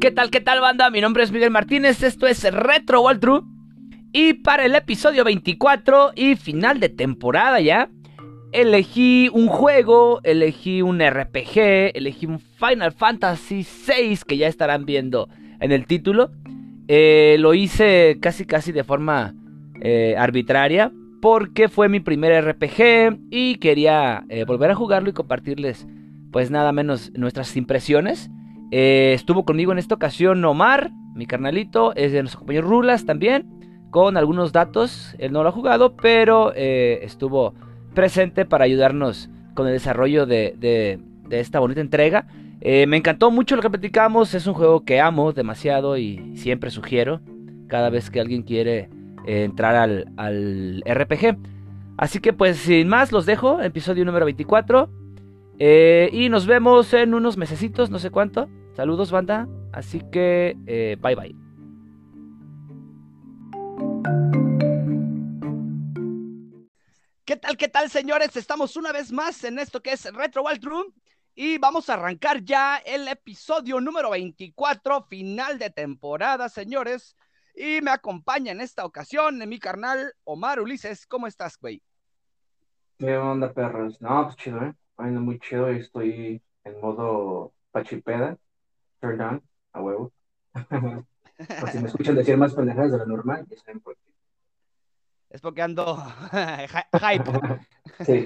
¿Qué tal, qué tal, banda? Mi nombre es Miguel Martínez, esto es Retro Waltrue. Y para el episodio 24 y final de temporada ya, elegí un juego, elegí un RPG, elegí un Final Fantasy VI que ya estarán viendo en el título. Eh, lo hice casi casi de forma eh, arbitraria porque fue mi primer RPG y quería eh, volver a jugarlo y compartirles pues nada menos nuestras impresiones. estuvo conmigo en esta ocasión Omar, mi carnalito, es de nuestro compañero Rulas también, con algunos datos. Él no lo ha jugado, pero estuvo presente para ayudarnos con el desarrollo de, esta bonita entrega. Eh, me encantó mucho lo que platicamos, es un juego que amo demasiado y siempre sugiero cada vez que alguien quiere eh, entrar al, RPG. Así que pues sin más los dejo, episodio número 24. Eh, y nos vemos en unos mesecitos, no sé cuánto. Saludos banda, así que bye bye. ¿Qué tal, qué tal, señores? Estamos una vez más en esto que es Retro Wild Room y vamos a arrancar ya el episodio número 24, final de temporada, señores. Y me acompaña en esta ocasión mi carnal Omar Ulises. ¿Cómo estás, güey? ¿Qué onda, perros? No, pues chido, ¿eh? Bueno, muy chido. Estoy en modo pachipeda. Turn down, a huevo. si me escuchan decir más pendejadas de lo normal, ya saben por qué. Es porque ando hype. Sí.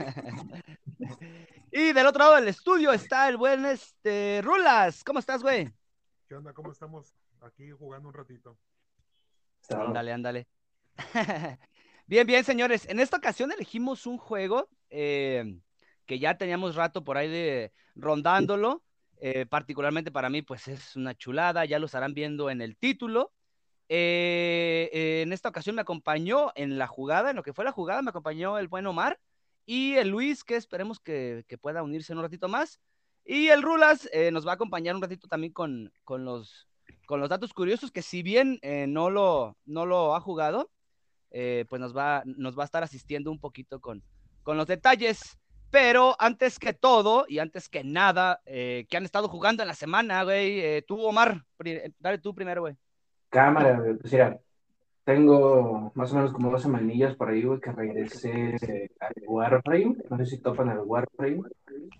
y del otro lado del estudio está el buen este Rulas. ¿Cómo estás, güey? ¿Qué onda? ¿Cómo estamos? Aquí jugando un ratito. Ándale, ándale. bien, bien, señores. En esta ocasión elegimos un juego eh, que ya teníamos rato por ahí de rondándolo. Eh, particularmente para mí, pues es una chulada. Ya lo estarán viendo en el título. Eh, en esta ocasión me acompañó en la jugada, en lo que fue la jugada, me acompañó el buen Omar y el Luis, que esperemos que, pueda unirse en un ratito más. Y el Rulas nos va a acompañar un ratito también con, con, los, con los datos curiosos, que si bien no, lo, no lo ha jugado, pues nos va, nos va a estar asistiendo un poquito con, con los detalles. Pero antes que todo y antes que nada, que han estado jugando en la semana, güey, tú, Omar, dale tú primero, güey. Cámara, Pues mira, tengo más o menos como dos semanillas por ahí, güey, que regresé al Warframe. No sé si topan el Warframe.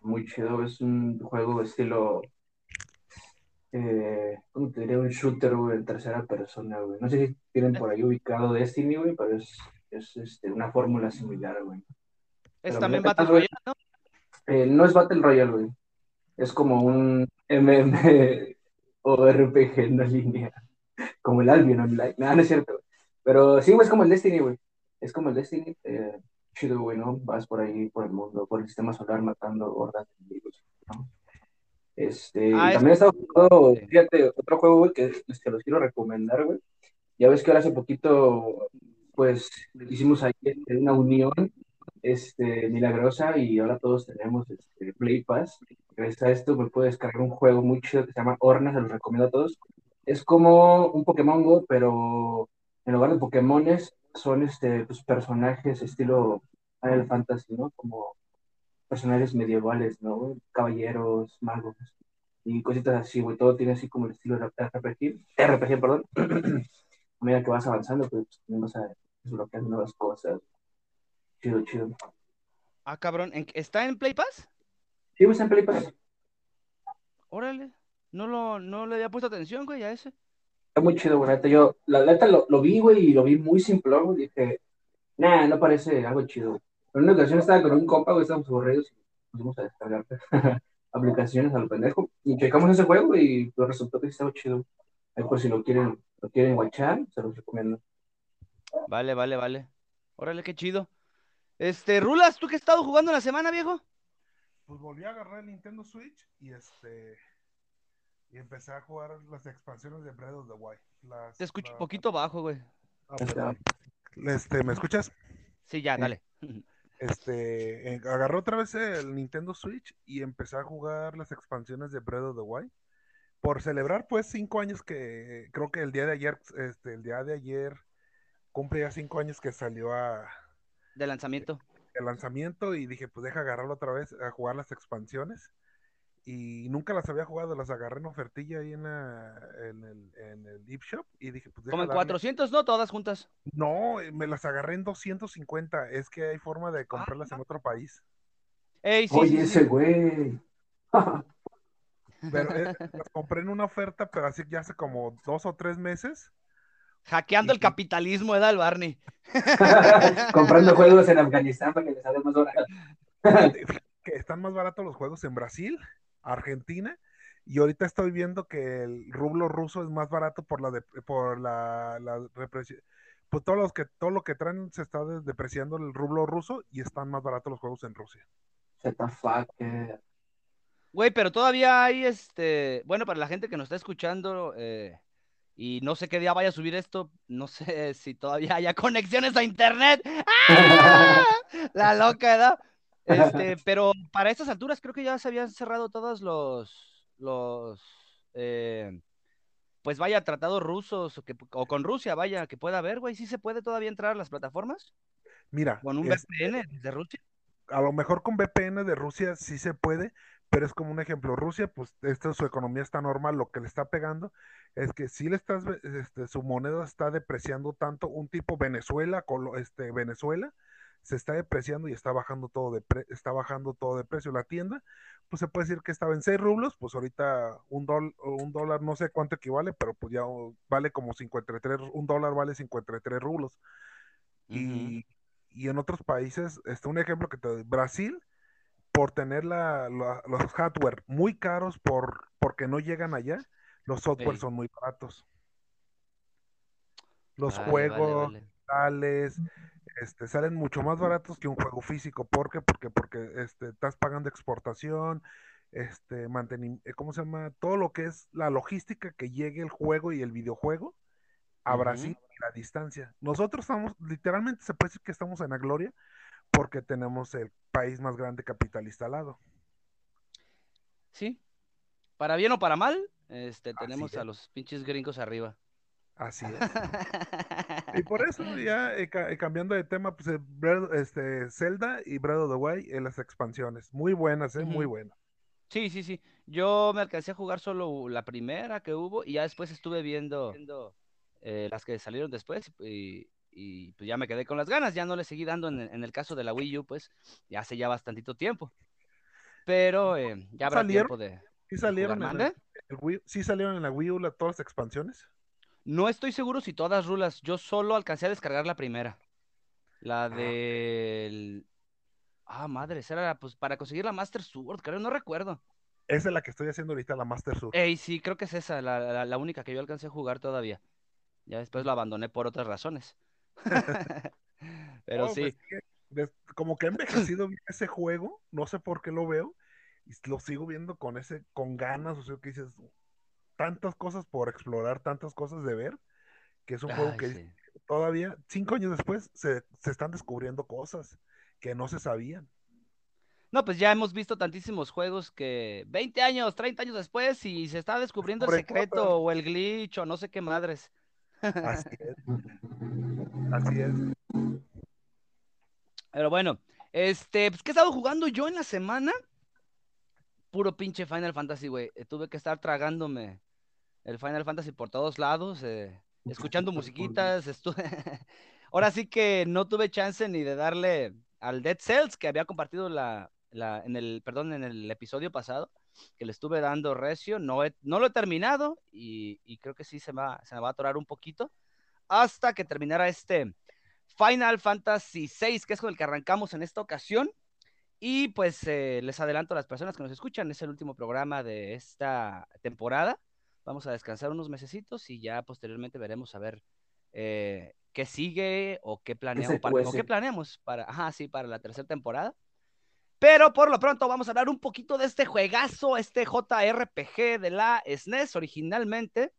Muy chido, es un juego estilo. Eh, ¿Cómo te diría? Un shooter, güey, en tercera persona, güey. No sé si tienen por ahí ubicado Destiny, güey, pero es, es este, una fórmula similar, güey. Es también Battle Royale, ¿no? Eh, no es Battle Royale, güey. Es como un MM o RPG en la línea como el Albion Online. No, no es cierto. Pero sí, güey, es como el Destiny, güey. Es como el Destiny. Eh, chido, güey, ¿no? Vas por ahí, por el mundo, por el sistema solar, matando hordas de enemigos, ¿no? Este, ah, también he estado jugando, fíjate, otro juego, güey, que este, los quiero recomendar, güey. Ya ves que ahora hace poquito, pues, hicimos ahí una unión este, milagrosa y ahora todos tenemos este, Play Pass. Gracias a esto me puedo descargar un juego muy chido que se llama Horna, se los recomiendo a todos es como un Pokémon Go, pero en lugar de Pokémones son este, pues, personajes estilo Final Fantasy, ¿no? Como personajes medievales, ¿no? Caballeros, magos y cositas así, güey. Todo tiene así como el estilo de RPG, RPG, perdón. a medida que vas avanzando, pues también vas a desbloquear nuevas cosas. Chido, chido. Ah, cabrón, ¿está en Play Pass? Sí, está en Play Pass. Órale. No, lo, no le había puesto atención, güey, a ese. Está muy chido, güey. Yo, la neta, lo, lo, vi, güey, y lo vi muy simple, güey. Dije, nah, no parece algo chido. En una ocasión estaba con un compa, güey, estábamos aburridos y nos fuimos a descargar aplicaciones a lo pendejo. Y checamos ese juego y pues, resultó que estaba chido. Ahí por si lo quieren, lo quieren guachar, se los recomiendo. Vale, vale, vale. Órale, qué chido. Este, Rulas, ¿tú qué has estado jugando en la semana, viejo? Pues volví a agarrar el Nintendo Switch y este y empecé a jugar las expansiones de Breath of the Wild. Te escucho un poquito bajo, güey. Ah, este, ¿Me escuchas? Sí, ya, dale. Este, agarré otra vez el Nintendo Switch y empecé a jugar las expansiones de Breath of the Wild. Por celebrar, pues, cinco años que, creo que el día de ayer, este, el día de ayer, cumple ya cinco años que salió a... De lanzamiento. el lanzamiento y dije, pues deja agarrarlo otra vez a jugar las expansiones. Y nunca las había jugado, las agarré en ofertilla ahí en, la- en el, en el Deep Shop y dije, pues Como en darle. 400, ¿no? Todas juntas. No, eh, me las agarré en 250. Es que hay forma de comprarlas en otro país. Ey, sí, Oye, sí, sí. ese güey. Pero eh, las compré en una oferta, pero así ya hace como dos o tres meses. Hackeando el capitalismo, ¿eh, el Barney? Comprando juegos en Afganistán para que les salga más barato. Están más baratos los juegos en Brasil, Argentina, y ahorita estoy viendo que el rublo ruso es más barato por la de- por la, la represi- Pues todos los que, todo lo que traen se está depreciando el rublo ruso y están más baratos los juegos en Rusia. Eh. Güey, pero todavía hay este. Bueno, para la gente que nos está escuchando, eh, y no sé qué día vaya a subir esto, no sé si todavía haya conexiones a internet. ¡Ah! La loca edad. Este, pero para estas alturas creo que ya se habían cerrado todos los, los, eh, pues vaya, tratados rusos o, que, o con Rusia, vaya, que pueda haber, güey. ¿Sí se puede todavía entrar a las plataformas? Mira, Con un es- VPN desde Rusia. a lo mejor con VPN de Rusia sí se puede, pero es como un ejemplo. Rusia, pues esto, su economía está normal, lo que le está pegando es que si le estás, este, su moneda está depreciando tanto, un tipo Venezuela, este, Venezuela, se está depreciando y está bajando todo de pre- está bajando todo de precio. La tienda, pues se puede decir que estaba en 6 rublos, pues ahorita un, dol- un dólar no sé cuánto equivale, pero pues ya vale como 53, un dólar vale 53 rublos. Y, y en otros países, este, un ejemplo que te doy, Brasil, por tener la, la- los hardware muy caros por, porque no llegan allá, los software son muy baratos. Los Vale, vale, juegos, vale. tales, este, salen mucho más baratos que un juego físico. ¿Por qué? Porque, porque este, estás pagando exportación, este, mantenimiento, ¿cómo se llama? Todo lo que es la logística que llegue el juego y el videojuego a. Brasil y la distancia. Nosotros estamos, literalmente se puede decir que estamos en la gloria porque tenemos el país más grande capitalista al lado. Sí. Para bien o para mal, este, tenemos a los pinches gringos arriba. Así es. Y por eso ya eh, ca- eh, cambiando de tema, pues eh, este, Zelda y Breath of the Wild en las expansiones. Muy buenas, eh, muy buenas. Sí, sí, sí. Yo me alcancé a jugar solo la primera que hubo y ya después estuve viendo eh, las que salieron después y, y, pues ya me quedé con las ganas. Ya no le seguí dando en, el- en el caso de la Wii U, pues ya hace ya bastantito tiempo. Pero eh, ya habrá ¿Salieron? tiempo de, ¿Sí de salieron, jugar. en ¿Mande? el Wii- ¿Sí salieron en la Wii U la- todas las expansiones? No estoy seguro si todas rulas. Yo solo alcancé a descargar la primera. La Ah. del... Ah, madre, esa era pues para conseguir la Master Sword, creo, no recuerdo. Esa es la que estoy haciendo ahorita, la Master Sword. Ey, sí, creo que es esa, la, la- la única que yo alcancé a jugar todavía. Ya después la abandoné por otras razones. Pero Oh, sí, pues, como que ha envejecido bien ese juego, no sé por qué lo veo, y lo sigo viendo con ese, con ganas, o sea, que dices, tantas cosas por explorar, tantas cosas de ver, que es un juego que sí. todavía, cinco años después, se, se están descubriendo cosas que no se sabían. No, pues ya hemos visto tantísimos juegos que 20 años, 30 años después y se está descubriendo el secreto o el glitch o no sé qué madres. Así es, así es. Pero bueno, este, pues, ¿qué he estado jugando yo en la semana? Puro pinche Final Fantasy, güey. Eh, Tuve que estar tragándome el Final Fantasy por todos lados, eh, escuchando musiquitas. estu- Ahora sí que no tuve chance ni de darle al Dead Cells que había compartido la, la- en el, perdón, en el episodio pasado, que le estuve dando recio. No, he- no lo he terminado y, y creo que sí se, va, se me va a atorar un poquito hasta que terminara este Final Fantasy VI, que es con el que arrancamos en esta ocasión. Y pues eh, les adelanto a las personas que nos escuchan, es el último programa de esta temporada. Vamos a descansar unos mesecitos y ya posteriormente veremos a ver eh, qué sigue o qué planeamos para, o qué planeamos para, ajá, sí, para la tercera temporada. Pero por lo pronto vamos a hablar un poquito de este juegazo, este JRPG de la SNES originalmente,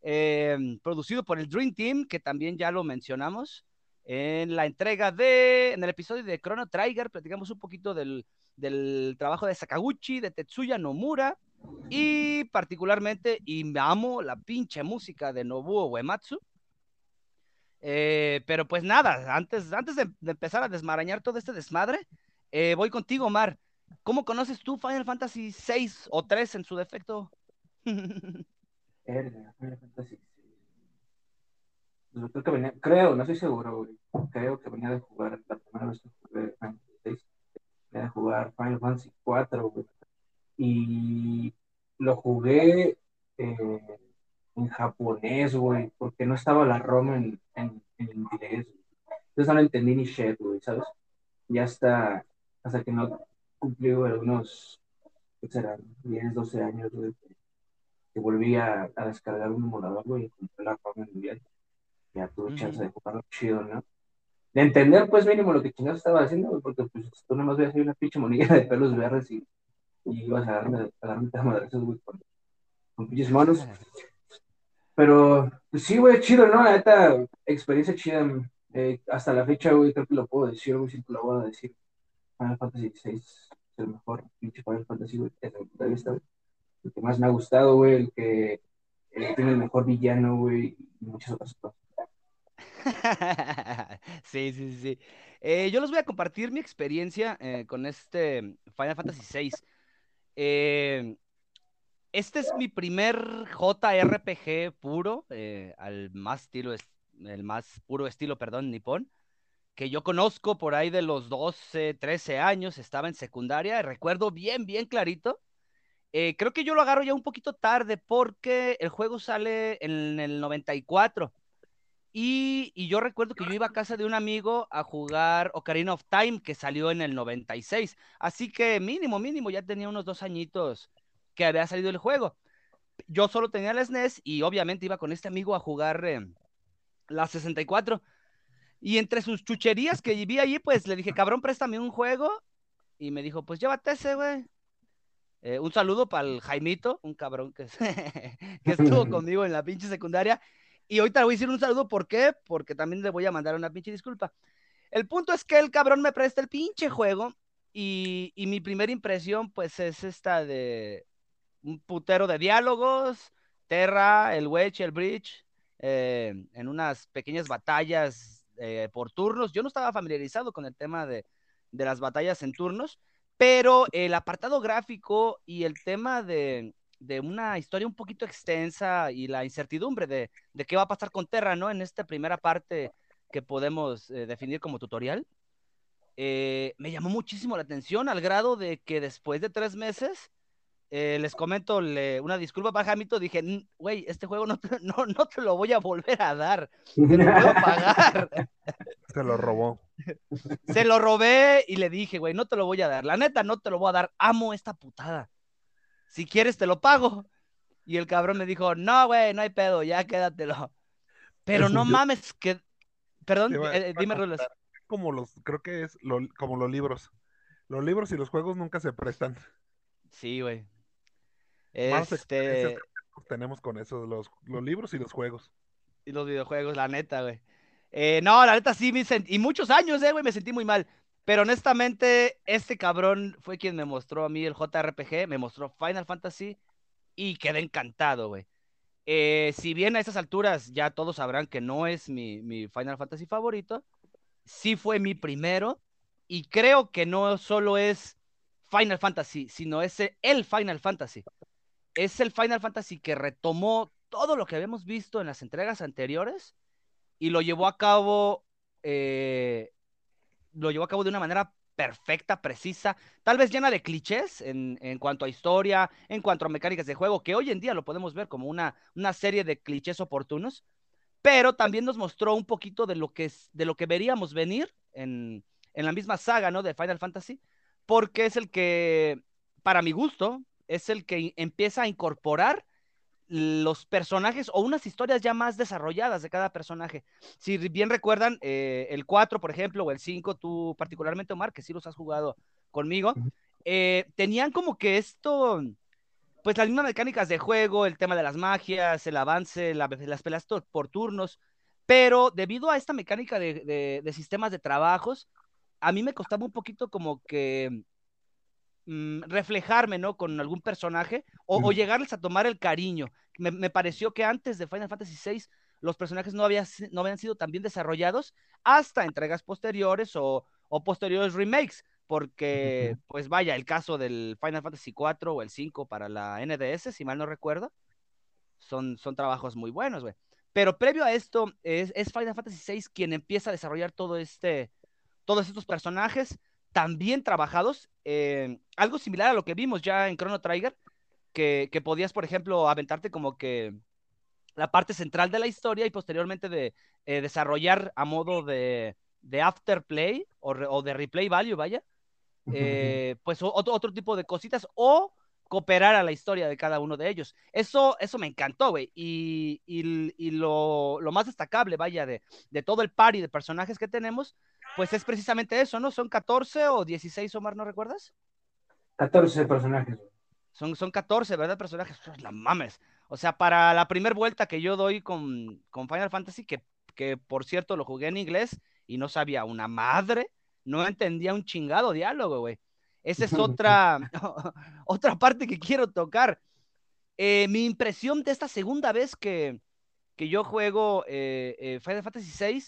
eh, producido por el Dream Team, que también ya lo mencionamos. En la entrega de, en el episodio de Chrono Trigger, platicamos un poquito del, del trabajo de Sakaguchi, de Tetsuya Nomura, y particularmente, y me amo la pinche música de Nobuo Uematsu. Eh, pero pues nada, antes, antes de, empezar a desmarañar todo este desmadre, eh, voy contigo, Omar. ¿Cómo conoces tú Final Fantasy VI o 3 en su defecto? Creo creo, no estoy seguro. Creo que venía de jugar la primera vez que jugué Final Fantasy. Venía de jugar Final Fantasy 4, güey. Y lo jugué eh, en japonés, güey, porque no estaba la ROM en, en, en inglés. Entonces no entendí ni shit, güey, ¿sabes? Ya hasta, hasta que no cumplí güey, algunos, ¿qué será? 10, 12 años, güey, que, volví a, a descargar un emulador, güey, y compré la ROM en inglés. Ya tuve chance de jugarlo chido, ¿no? De entender, pues, mínimo lo que chingados estaba haciendo, güey, porque pues tú nomás veías ahí una pinche monilla de pelos verdes y, y ibas a darme, a darme madrazos, güey, con, con pinches monos. Pero, pues sí, güey, chido, ¿no? La neta, experiencia chida. Eh, hasta la fecha, güey, creo que lo puedo decir, güey, siempre lo voy a decir. Final Fantasy VI es el mejor pinche Final Fantasy, güey, desde mi punto de vista, güey. El que más me ha gustado, güey, el que, tiene el mejor villano, güey, y muchas otras cosas. Sí, sí, sí, sí. Eh, yo les voy a compartir mi experiencia eh, con este Final Fantasy VI. Eh, este es mi primer JRPG puro, eh, al más estilo, es- el más puro estilo, perdón, nipón, que yo conozco por ahí de los 12, 13 años, estaba en secundaria, recuerdo bien, bien clarito. Eh, creo que yo lo agarro ya un poquito tarde porque el juego sale en el 94. Y, y yo recuerdo que yo iba a casa de un amigo a jugar Ocarina of Time, que salió en el 96. Así que mínimo, mínimo, ya tenía unos dos añitos que había salido el juego. Yo solo tenía la SNES y obviamente iba con este amigo a jugar eh, la 64. Y entre sus chucherías que vi allí, pues le dije, cabrón, préstame un juego. Y me dijo, pues llévate ese, güey. Eh, un saludo para el Jaimito, un cabrón que, que estuvo conmigo en la pinche secundaria. Y ahorita le voy a decir un saludo, ¿por qué? Porque también le voy a mandar una pinche disculpa. El punto es que el cabrón me presta el pinche juego y, y mi primera impresión pues es esta de un putero de diálogos, Terra, el Wedge, el Bridge, eh, en unas pequeñas batallas eh, por turnos. Yo no estaba familiarizado con el tema de, de las batallas en turnos, pero el apartado gráfico y el tema de, de una historia un poquito extensa y la incertidumbre de, de qué va a pasar con Terra, ¿no? En esta primera parte que podemos eh, definir como tutorial, eh, me llamó muchísimo la atención al grado de que después de tres meses, eh, les comento le, una disculpa para Jamito, dije, "N- güey, este juego no te, no, no te lo voy a volver a dar, te lo puedo pagar. Se lo robó. Se lo robé y le dije, güey, no te lo voy a dar. La neta, no te lo voy a dar. Amo esta putada. Si quieres, te lo pago. Y el cabrón me dijo, no, güey, no hay pedo, ya quédatelo. Pero no mames, que. Perdón, eh, a dime, comentar, Como los, creo que es lo- como los libros. Los libros y los juegos nunca se prestan. Sí, güey. Este. tenemos con eso, los, los libros y los juegos. Y los videojuegos, la neta, güey. Eh, no, la neta sí me sentí. Y muchos años, eh, güey, me sentí muy mal. Pero honestamente, este cabrón fue quien me mostró a mí el JRPG, me mostró Final Fantasy y quedé encantado, güey. Eh, si bien a estas alturas ya todos sabrán que no es mi, mi Final Fantasy favorito, sí fue mi primero y creo que no solo es Final Fantasy, sino es el Final Fantasy. Es el Final Fantasy que retomó todo lo que habíamos visto en las entregas anteriores y lo llevó a cabo, eh, lo llevó a cabo de una manera perfecta, precisa, tal vez llena de clichés en, en, cuanto a historia, en cuanto a mecánicas de juego, que hoy en día lo podemos ver como una, una serie de clichés oportunos, pero también nos mostró un poquito de lo que, de lo que veríamos venir en, en la misma saga ¿no? de Final Fantasy, porque es el que, para mi gusto, es el que empieza a incorporar los personajes o unas historias ya más desarrolladas de cada personaje. Si bien recuerdan, eh, el 4, por ejemplo, o el 5, tú particularmente, Omar, que sí los has jugado conmigo, eh, tenían como que esto, pues las mismas mecánicas de juego, el tema de las magias, el avance, la, las peleas por turnos, pero debido a esta mecánica de, de, de, sistemas de trabajos, a mí me costaba un poquito como que mmm, reflejarme, ¿no? Con algún personaje o, o, llegarles a tomar el cariño. Me, me, pareció que antes de Final Fantasy VI los personajes no, había, no habían sido tan bien desarrollados hasta entregas posteriores o, o posteriores remakes, porque, pues vaya, el caso del Final Fantasy IV o el 5 para la NDS, si mal no recuerdo, son, son trabajos muy buenos, güey. Pero previo a esto, es, es, Final Fantasy VI quien empieza a desarrollar todo este, todos estos personajes tan bien trabajados, eh, algo similar a lo que vimos ya en Chrono Trigger, que, que, podías, por ejemplo, aventarte como que la parte central de la historia y posteriormente de eh, desarrollar a modo de, de afterplay o, o, de replay value, vaya, eh, pues otro, otro tipo de cositas o cooperar a la historia de cada uno de ellos. Eso, eso me encantó, güey. Y, y, y lo, lo, más destacable, vaya, de, de todo el party de personajes que tenemos, pues es precisamente eso, ¿no? Son 14 o 16, Omar, ¿no recuerdas? 14 personajes. Son, son 14, ¿verdad? Personajes, pues, la mames. O sea, para la primera vuelta que yo doy con, con Final Fantasy, que, que por cierto lo jugué en inglés y no sabía una madre, no entendía un chingado diálogo, güey. Esa es otra, otra parte que quiero tocar. Eh, mi impresión de esta segunda vez que, que yo juego eh, eh, Final Fantasy VI,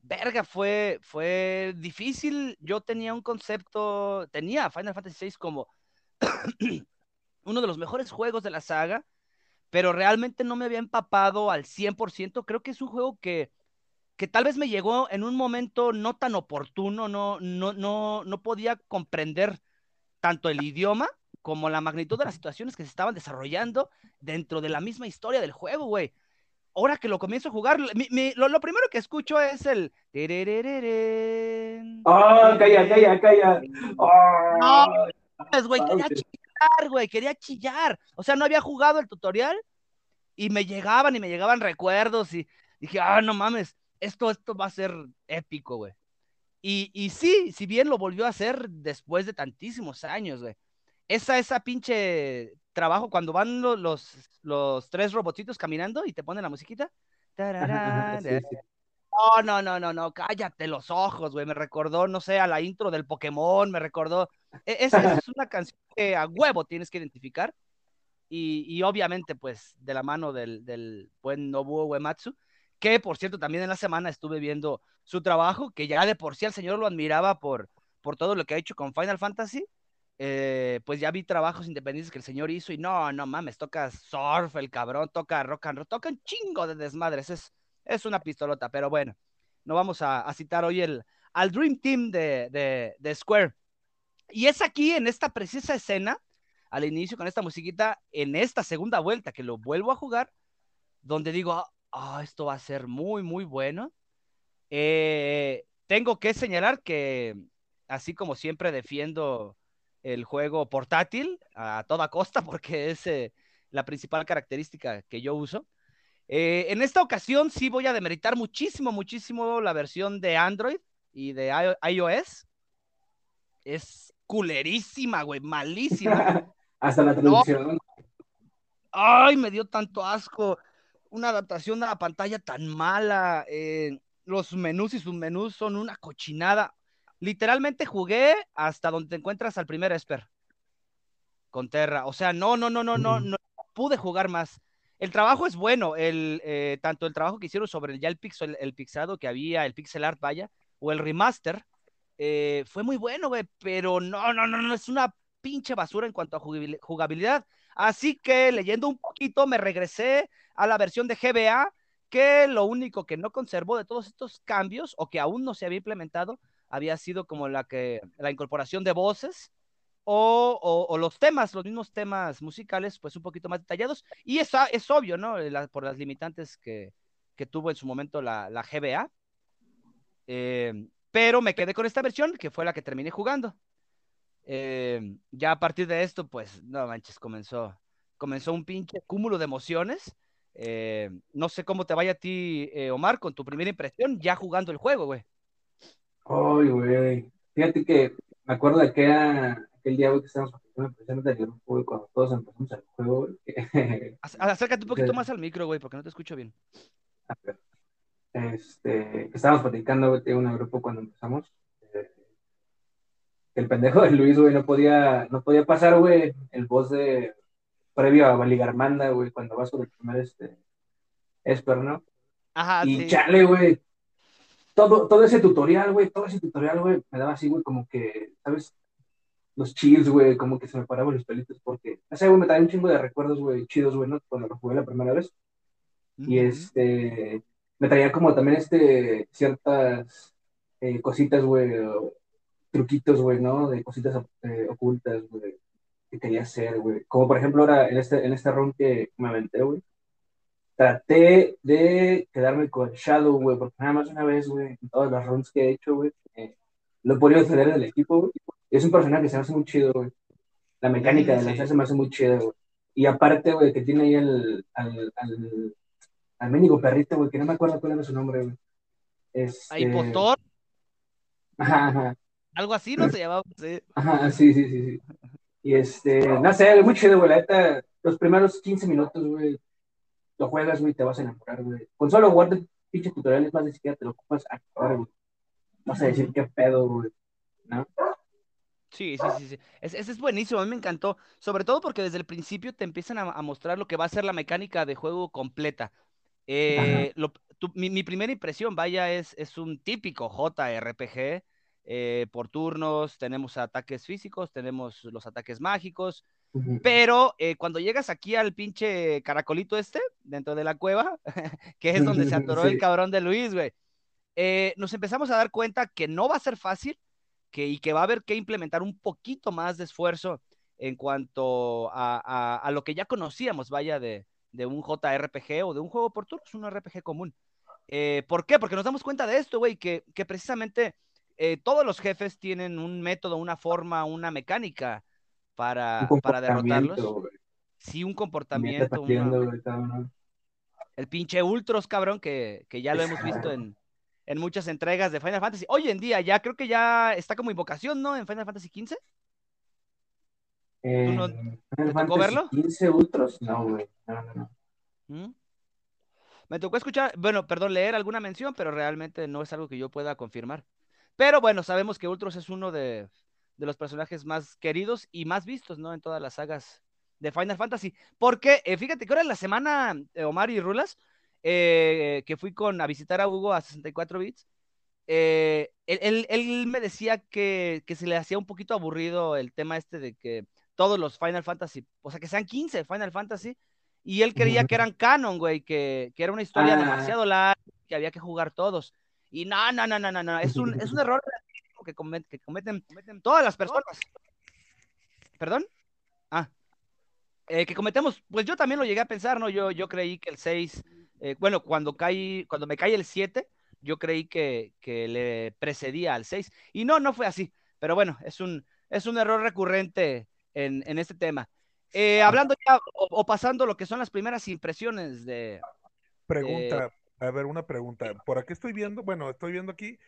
verga, fue, fue difícil. Yo tenía un concepto, tenía Final Fantasy VI como uno de los mejores juegos de la saga, pero realmente no me había empapado al 100%. Creo que es un juego que, que tal vez me llegó en un momento no tan oportuno, no, no, no, no podía comprender tanto el idioma como la magnitud de las situaciones que se estaban desarrollando dentro de la misma historia del juego, güey. Ahora que lo comienzo a jugar, mi, mi, lo, lo, primero que escucho es el. ¡Oh, calla, calla, calla! Oh. No, güey, quería chillar, güey, quería chillar. O sea, no había jugado el tutorial y me llegaban y me llegaban recuerdos y dije, ah, no mames, esto, esto va a ser épico, güey. Y, y sí, si bien lo volvió a hacer después de tantísimos años, güey. Esa, esa pinche trabajo cuando van los, los, los, tres robotitos caminando y te ponen la musiquita. sí, sí. No, no, no, no, no, cállate los ojos, güey. Me recordó, no sé, a la intro del Pokémon, me recordó. Esa es, es, una canción que a huevo tienes que identificar. Y, y obviamente, pues, de la mano del, del buen Nobuo Uematsu, que por cierto, también en la semana estuve viendo su trabajo, que ya de por sí el señor lo admiraba por, por todo lo que ha hecho con Final Fantasy. Eh, pues ya vi trabajos independientes que el señor hizo y no, no mames, toca surf el cabrón, toca rock and roll, toca un chingo de desmadres, es, es una pistolota, pero bueno, no vamos a, citar hoy el, al Dream Team de, de, Square. Y es aquí, en esta precisa escena, al inicio con esta musiquita, en esta segunda vuelta que lo vuelvo a jugar, donde digo, oh, esto va a ser muy, muy bueno. Eh, tengo que señalar que, así como siempre defiendo el juego portátil a toda costa, porque es eh, la principal característica que yo uso. Eh, en esta ocasión sí voy a demeritar muchísimo, muchísimo la versión de Android y de iOS. Es culerísima, güey, malísima. Hasta la traducción. No. Ay, me dio tanto asco. Una adaptación a la pantalla tan mala. Eh, los menús y submenús son una cochinada literalmente jugué hasta donde te encuentras al primer Esper con Terra. O sea, no, no, no, no, no, no pude jugar más. El trabajo es bueno, el, eh, tanto el trabajo que hicieron sobre ya el, pixel, el pixado que había, el pixel art, vaya, o el remaster, eh, fue muy bueno, güey, pero no, no, no, no, es una pinche basura en cuanto a jugabilidad. Así que leyendo un poquito me regresé a la versión de GBA, que lo único que no conservó de todos estos cambios o que aún no se había implementado había sido como la que la incorporación de voces o, los temas, los mismos temas musicales, pues un poquito más detallados. Y es, es obvio, ¿no? Por las limitantes que, que, tuvo en su momento la, la GBA. Eh, pero me quedé con esta versión, que fue la que terminé jugando. Eh, ya a partir de esto, pues, no manches, comenzó, comenzó un pinche cúmulo de emociones. Eh, no sé cómo te vaya a ti, eh, Omar, con tu primera impresión ya jugando el juego, güey. Ay, güey. Fíjate que me acuerdo de que era aquel día, güey, que estábamos haciendo del grupo, cuando todos empezamos el juego, güey. Acércate un poquito más al micro, güey, porque no te escucho bien. Este, estábamos platicando, güey, de un grupo cuando empezamos. El pendejo de Luis, güey, no podía, no podía pasar, güey, el voz de previo a Valigarmanda, güey, cuando vas con el primer este Esper, ¿no? Ajá, y sí. chale, güey. Todo, todo ese tutorial, güey, todo ese tutorial, güey, me daba así, güey, como que, ¿sabes? Los chills, güey, como que se me paraban los pelitos porque, o sea, güey, me traía un chingo de recuerdos, güey, chidos, güey, ¿no? Cuando lo jugué la primera vez. Y este, me traía como también este, ciertas eh, cositas, güey, truquitos, güey, ¿no? De cositas eh, ocultas, güey, que quería hacer, güey. Como por ejemplo ahora en este, en este run que me aventé, güey. Traté de quedarme con Shadow, güey, porque nada más una vez, güey, en todas las runs que he hecho, güey, eh, lo he podido defender del equipo, güey. Es un personaje que se me hace muy chido, güey. La mecánica Mm, de sí. lanzar se me hace muy chida, güey. Y aparte, güey, que tiene ahí el, al, al, al mendigo perrito, güey, que no me acuerdo cuál era su nombre, güey. Este... A impostor, Ajá, ajá, algo así, ¿no? Se llamaba. sí. ajá, sí, sí, sí, sí. Y este, no sé, muy chido, güey, la neta, los primeros 15 minutos, güey, lo juegas, güey, te vas a enamorar, güey. Con solo jugar de pinche tutoriales más ni siquiera te lo ocupas a acabar, güey. Vas a decir qué pedo, güey, ¿no? Sí, sí, sí, sí. Es- Ese es buenísimo, a mí me encantó. Sobre todo porque desde el principio te empiezan a, a mostrar lo que va a ser la mecánica de juego completa. Eh, lo- tu- mi, mi primera impresión, vaya, es, es un típico JRPG eh, por turnos. Tenemos ataques físicos, tenemos los ataques mágicos. Pero eh, cuando llegas aquí al pinche caracolito este, dentro de la cueva, que es donde se atoró el cabrón de Luis, güey, eh, nos empezamos a dar cuenta que no va a ser fácil que, y que va a haber que implementar un poquito más de esfuerzo en cuanto a, a- a lo que ya conocíamos, vaya, de, de un JRPG o de un juego por turnos, un RPG común. Eh, ¿Por qué? Porque nos damos cuenta de esto, güey, que, que precisamente eh, todos los jefes tienen un método, una forma, una mecánica para, Un para derrotarlos. Sí, un comportamiento, una- el pinche Ultros, cabrón, que, que ya lo hemos visto en, en muchas entregas de Final Fantasy. Hoy en día ya creo que ya está como invocación, ¿no? En Final Fantasy XV. Eh, no- te tocó verlo? 15 Ultros, no, güey, no, no, no. ¿Mm? Me tocó escuchar, bueno, perdón, leer alguna mención, pero realmente no es algo que yo pueda confirmar. Pero bueno, sabemos que Ultros es uno de, de los personajes más queridos y más vistos, ¿no? En todas las sagas de Final Fantasy. Porque, eh, fíjate que ahora en la semana, eh, Omar y Rulas, eh, que fui con a visitar a Hugo a 64 bits, eh, él, él- él me decía que, que se le hacía un poquito aburrido el tema este de que todos los Final Fantasy, o sea, que sean 15 Final Fantasy, y él creía que eran canon, güey, que, que era una historia Ah. demasiado larga, que había que jugar todos. Y no, no, no, no, no, no, es un, es un error que cometen, que cometen, cometen todas las personas. ¿Perdón? Ah. Eh, que cometemos, pues yo también lo llegué a pensar, ¿no? Yo, yo creí que el 6, eh, bueno, cuando, caí, cuando me cae el 7, yo creí que, que le precedía al 6. Y no, no fue así. Pero bueno, es un, es un error recurrente en, en este tema. Eh, hablando ya o, o pasando lo que son las primeras impresiones de... Pregunta, a ver, una pregunta. Por aquí estoy viendo, bueno, estoy viendo aquí,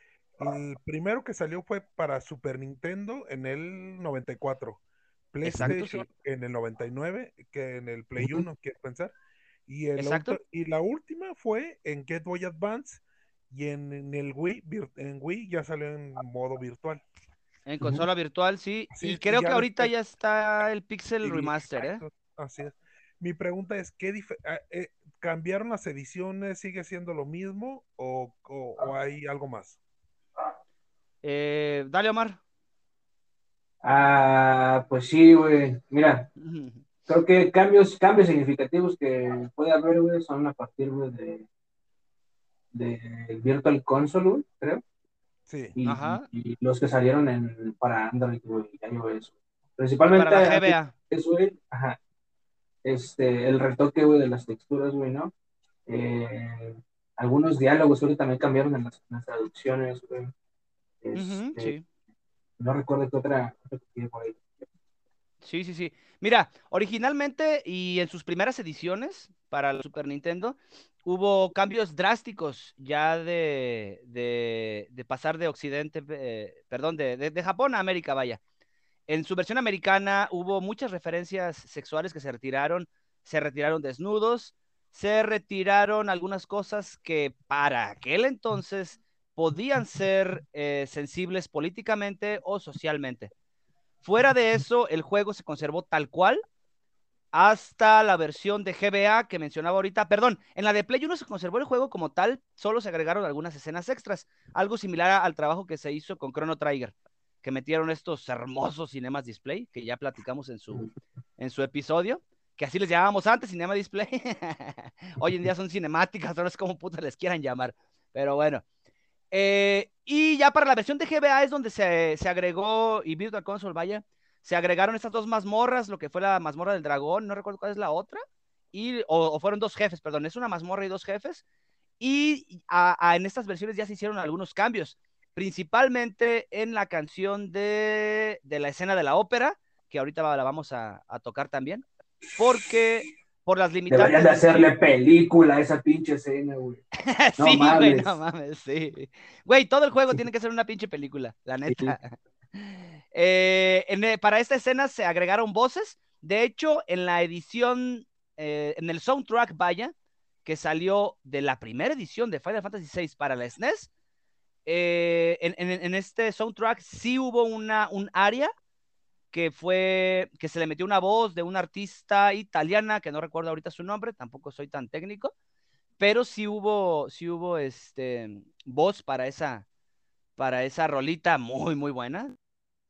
el primero que salió fue para Super Nintendo en el 94, Exacto, PlayStation sí. en el 99, que en el Play 1, quiero pensar. Y, el Exacto. otro- y la última fue en Game Boy Advance y en, en el Wii, en Wii ya salió en modo virtual. En consola virtual, sí. Así y creo que ahorita ya está el Pixel Remaster, ¿eh? exacto, Así es. Mi pregunta es, ¿qué dif- ah, eh, ¿cambiaron las ediciones? ¿Sigue siendo lo mismo o, o- o hay algo más? Eh, dale, Omar. Ah, pues sí, güey. Mira, creo que cambios, cambios significativos que puede haber, güey, son a partir, güey, de, de Virtual Console, güey, creo. Sí. Y, Ajá. y los que salieron en, para Android, güey, y iOS. Principalmente Para la GBA. es, güey, ajá, este, el retoque, güey, de las texturas, güey, ¿no? Eh, algunos diálogos, también cambiaron en las, en las traducciones, güey. Este, sí. No recuerdo qué otra, otra por ahí. Sí, sí, sí. Mira, originalmente y en sus primeras ediciones para la Super Nintendo hubo cambios drásticos ya de, de, de pasar de Occidente, eh, perdón, de, de Japón a América, vaya. En su versión americana hubo muchas referencias sexuales que se retiraron, se retiraron desnudos, se retiraron algunas cosas que para aquel entonces podían ser eh, sensibles políticamente o socialmente. Fuera de eso, el juego se conservó tal cual, hasta la versión de GBA que mencionaba ahorita. Perdón, en la de Play 1 se conservó el juego como tal, solo se agregaron algunas escenas extras, algo similar al trabajo que se hizo con Chrono Trigger, que metieron estos hermosos cinemas display, que ya platicamos en su, en su episodio, que así les llamábamos antes, cinema display. Hoy en día son cinemáticas, no es como puta les quieran llamar, pero bueno. Eh, y ya para la versión de GBA es donde se, se agregó, y Virtual Console, vaya, se agregaron estas dos mazmorras, lo que fue la mazmorra del dragón, no recuerdo cuál es la otra, y, o, fueron dos jefes, perdón, es una mazmorra y dos jefes, y en estas versiones ya se hicieron algunos cambios, principalmente en la canción de, de la escena de la ópera, que ahorita la vamos a, a tocar también, porque por las limitaciones. Deberían de hacerle película a esa pinche escena, güey. sí, güey, no mames, sí. Güey, todo el juego tiene que ser una pinche película, la neta. Eh, eh, para esta escena se agregaron voces. De hecho, en la edición, eh, en el soundtrack, vaya, que salió de la primera edición de Final Fantasy VI para la SNES, e en, este soundtrack sí hubo una, un área que fue, que se le metió una voz de una artista italiana, que no recuerdo ahorita su nombre, tampoco soy tan técnico, pero sí hubo, sí hubo este, voz para esa, para esa rolita muy, muy buena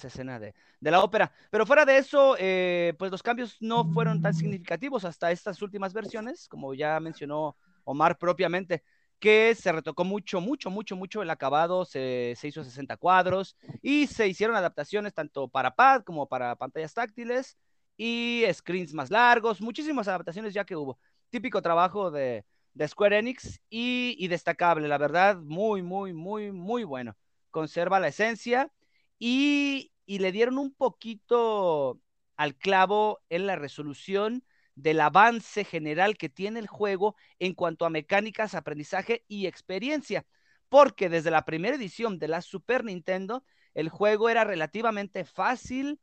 escena de, la ópera. Pero fuera de eso, eh, pues los cambios no fueron tan significativos hasta estas últimas versiones, como ya mencionó Omar propiamente, que se retocó mucho, mucho, mucho, mucho el acabado, se, se hizo 60 cuadros y se hicieron adaptaciones tanto para pad como para pantallas táctiles y screens más largos, muchísimas adaptaciones ya que hubo. Típico trabajo de, de Square Enix y, y, destacable, la verdad, muy, muy, muy, muy bueno. Conserva la esencia y, y le dieron un poquito al clavo en la resolución del avance general que tiene el juego en cuanto a mecánicas, aprendizaje y experiencia. Porque desde la primera edición de la Super Nintendo, el juego era relativamente fácil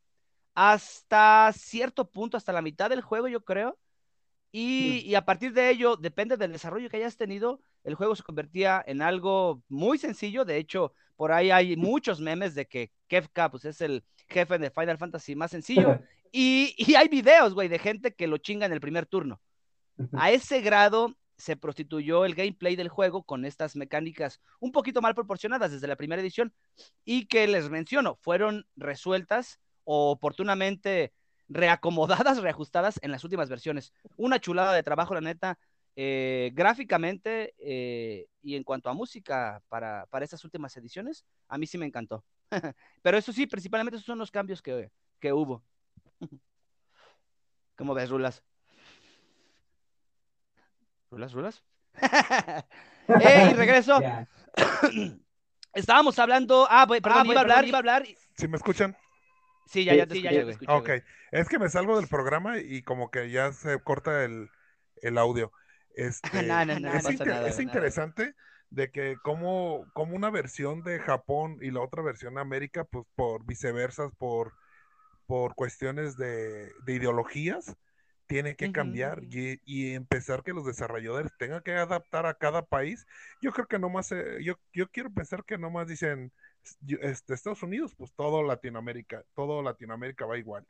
hasta cierto punto, hasta la mitad del juego, yo creo. Y, y, a partir de ello, depende del desarrollo que hayas tenido, el juego se convertía en algo muy sencillo. De hecho, por ahí hay muchos memes de que Kefka pues, es el jefe de Final Fantasy más sencillo. y, y hay videos, güey, de gente que lo chinga en el primer turno. A ese grado se prostituyó el gameplay del juego con estas mecánicas un poquito mal proporcionadas desde la primera edición y que les menciono, fueron resueltas o oportunamente reacomodadas, reajustadas en las últimas versiones. Una chulada de trabajo, la neta. Eh, gráficamente eh, y en cuanto a música para, para estas últimas ediciones, a mí sí me encantó. Pero eso sí, principalmente esos son los cambios que, que hubo. ¿Cómo ves, Rulas? ¿Rulas, Rulas? ¡Ey, regreso! Estábamos hablando. Ah, perdón, iba, a hablar, iba a hablar. ¿Sí me escuchan? Sí, ya, ya te ya, escuché, Ok, es que me salgo del programa y como que ya se corta el, el audio. Este, es, interesante de que como, como una versión de Japón y la otra versión de América, pues por viceversas, por, por cuestiones de, ideologías, tiene que cambiar y, empezar que los desarrolladores tengan que adaptar a cada país. Yo creo que no más, eh, yo, yo quiero pensar que no más dicen este, Estados Unidos, pues todo Latinoamérica, todo Latinoamérica va igual.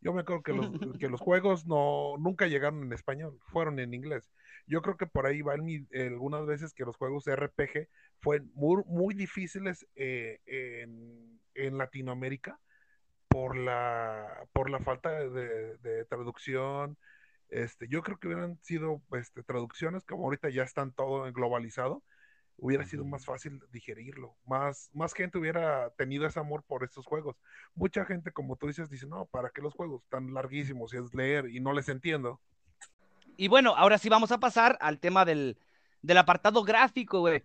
Yo me acuerdo que los, que los juegos no, nunca llegaron en español, fueron en inglés. Yo creo que por ahí van algunas veces que los juegos de RPG fueron muy, muy difíciles eh, en, Latinoamérica por la, por la falta de, traducción. Este, yo creo que hubieran sido este, traducciones como ahorita ya están todo globalizado, hubiera sido más fácil digerirlo, más, más gente hubiera tenido ese amor por estos juegos. Mucha gente, como tú dices, dice, no, ¿para qué los juegos tan larguísimos? Y es leer y no les entiendo. Y bueno, ahora sí vamos a pasar al tema del, apartado gráfico, güey.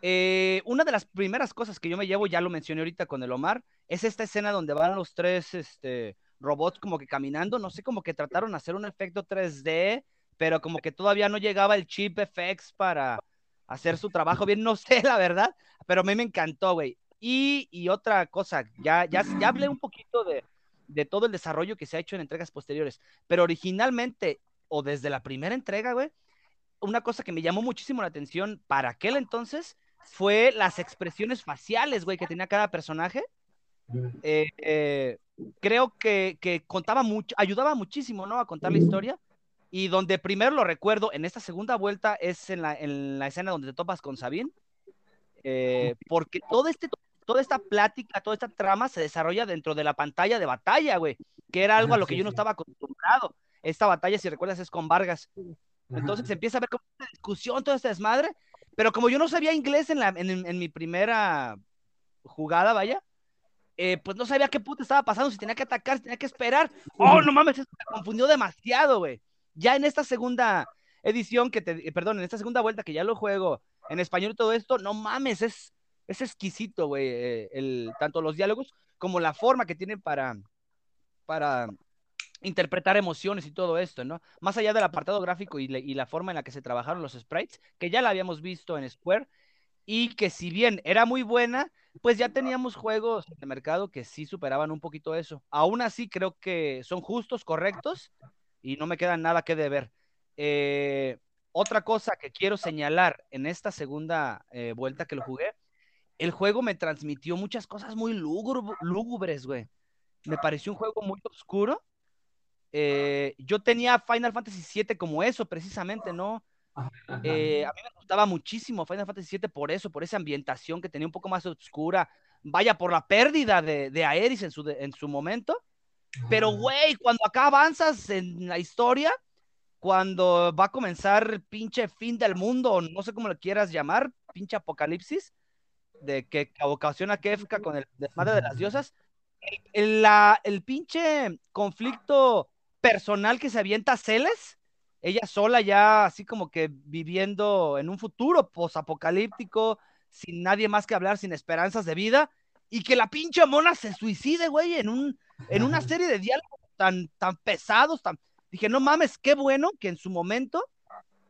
Eh, una de las primeras cosas que yo me llevo, ya lo mencioné ahorita con el Omar, es esta escena donde van los tres este, robots como que caminando. No sé, como que trataron de hacer un efecto 3D, pero como que todavía no llegaba el chip FX para hacer su trabajo bien. No sé, la verdad, pero a mí me encantó, güey. Y, otra cosa, ya, ya, ya hablé un poquito de, de todo el desarrollo que se ha hecho en entregas posteriores, pero originalmente o desde la primera entrega, güey, una cosa que me llamó muchísimo la atención para aquel entonces fue las expresiones faciales, güey, que tenía cada personaje. eh, eh, creo que, que, contaba mucho, ayudaba muchísimo, ¿no? A contar la historia. Y donde primero lo recuerdo, en esta segunda vuelta, es en la, en la escena donde te topas con Sabine. Eh, porque todo este, toda esta plática, toda esta trama se desarrolla dentro de la pantalla de batalla, güey. Que era algo a lo que yo no estaba acostumbrado. Esta batalla, si recuerdas, es con Vargas. Entonces se empieza a ver como una discusión, toda esta desmadre. Pero como yo no sabía inglés en, la, en, en mi primera jugada, vaya, eh, pues no sabía qué puta estaba pasando, si tenía que atacar, si tenía que esperar. Oh, no mames, me confundió demasiado, güey. Ya en esta segunda edición que te, eh, perdón, en esta segunda vuelta que ya lo juego en español y todo esto, no mames, es, es exquisito, güey, eh, el, tanto los diálogos como la forma que tienen para, para interpretar emociones y todo esto, ¿no? Más allá del apartado gráfico y, la forma en la que se trabajaron los sprites, que ya la habíamos visto en Square, y que si bien era muy buena, pues ya teníamos juegos de mercado que sí superaban un poquito eso. Aún así creo que son justos, correctos y no me queda nada que deber. Eh, otra cosa que quiero señalar en esta segunda eh, vuelta que lo jugué, el juego me transmitió muchas cosas muy lúgubres, güey. Me pareció un juego muy oscuro. Eh, yo tenía Final Fantasy VII como eso, precisamente, ¿no? Eh, a mí me gustaba muchísimo Final Fantasy VII por eso, por esa ambientación que tenía un poco más oscura. Vaya, por la pérdida de, de Aeris en su, en su momento. Pero, güey, cuando acá avanzas en la historia, cuando va a comenzar el pinche fin del mundo, no sé cómo lo quieras llamar, pinche apocalipsis, de que ocasiona Kefka con el desmadre de las diosas, el, la, el pinche conflicto personal que se avienta Celes, ella sola ya así como que viviendo en un futuro posapocalíptico, sin nadie más que hablar, sin esperanzas de vida, y que la pinche mona se suicide, güey, en, un, en una serie de diálogos tan, tan pesados, tan... Dije, no mames, qué bueno que en su momento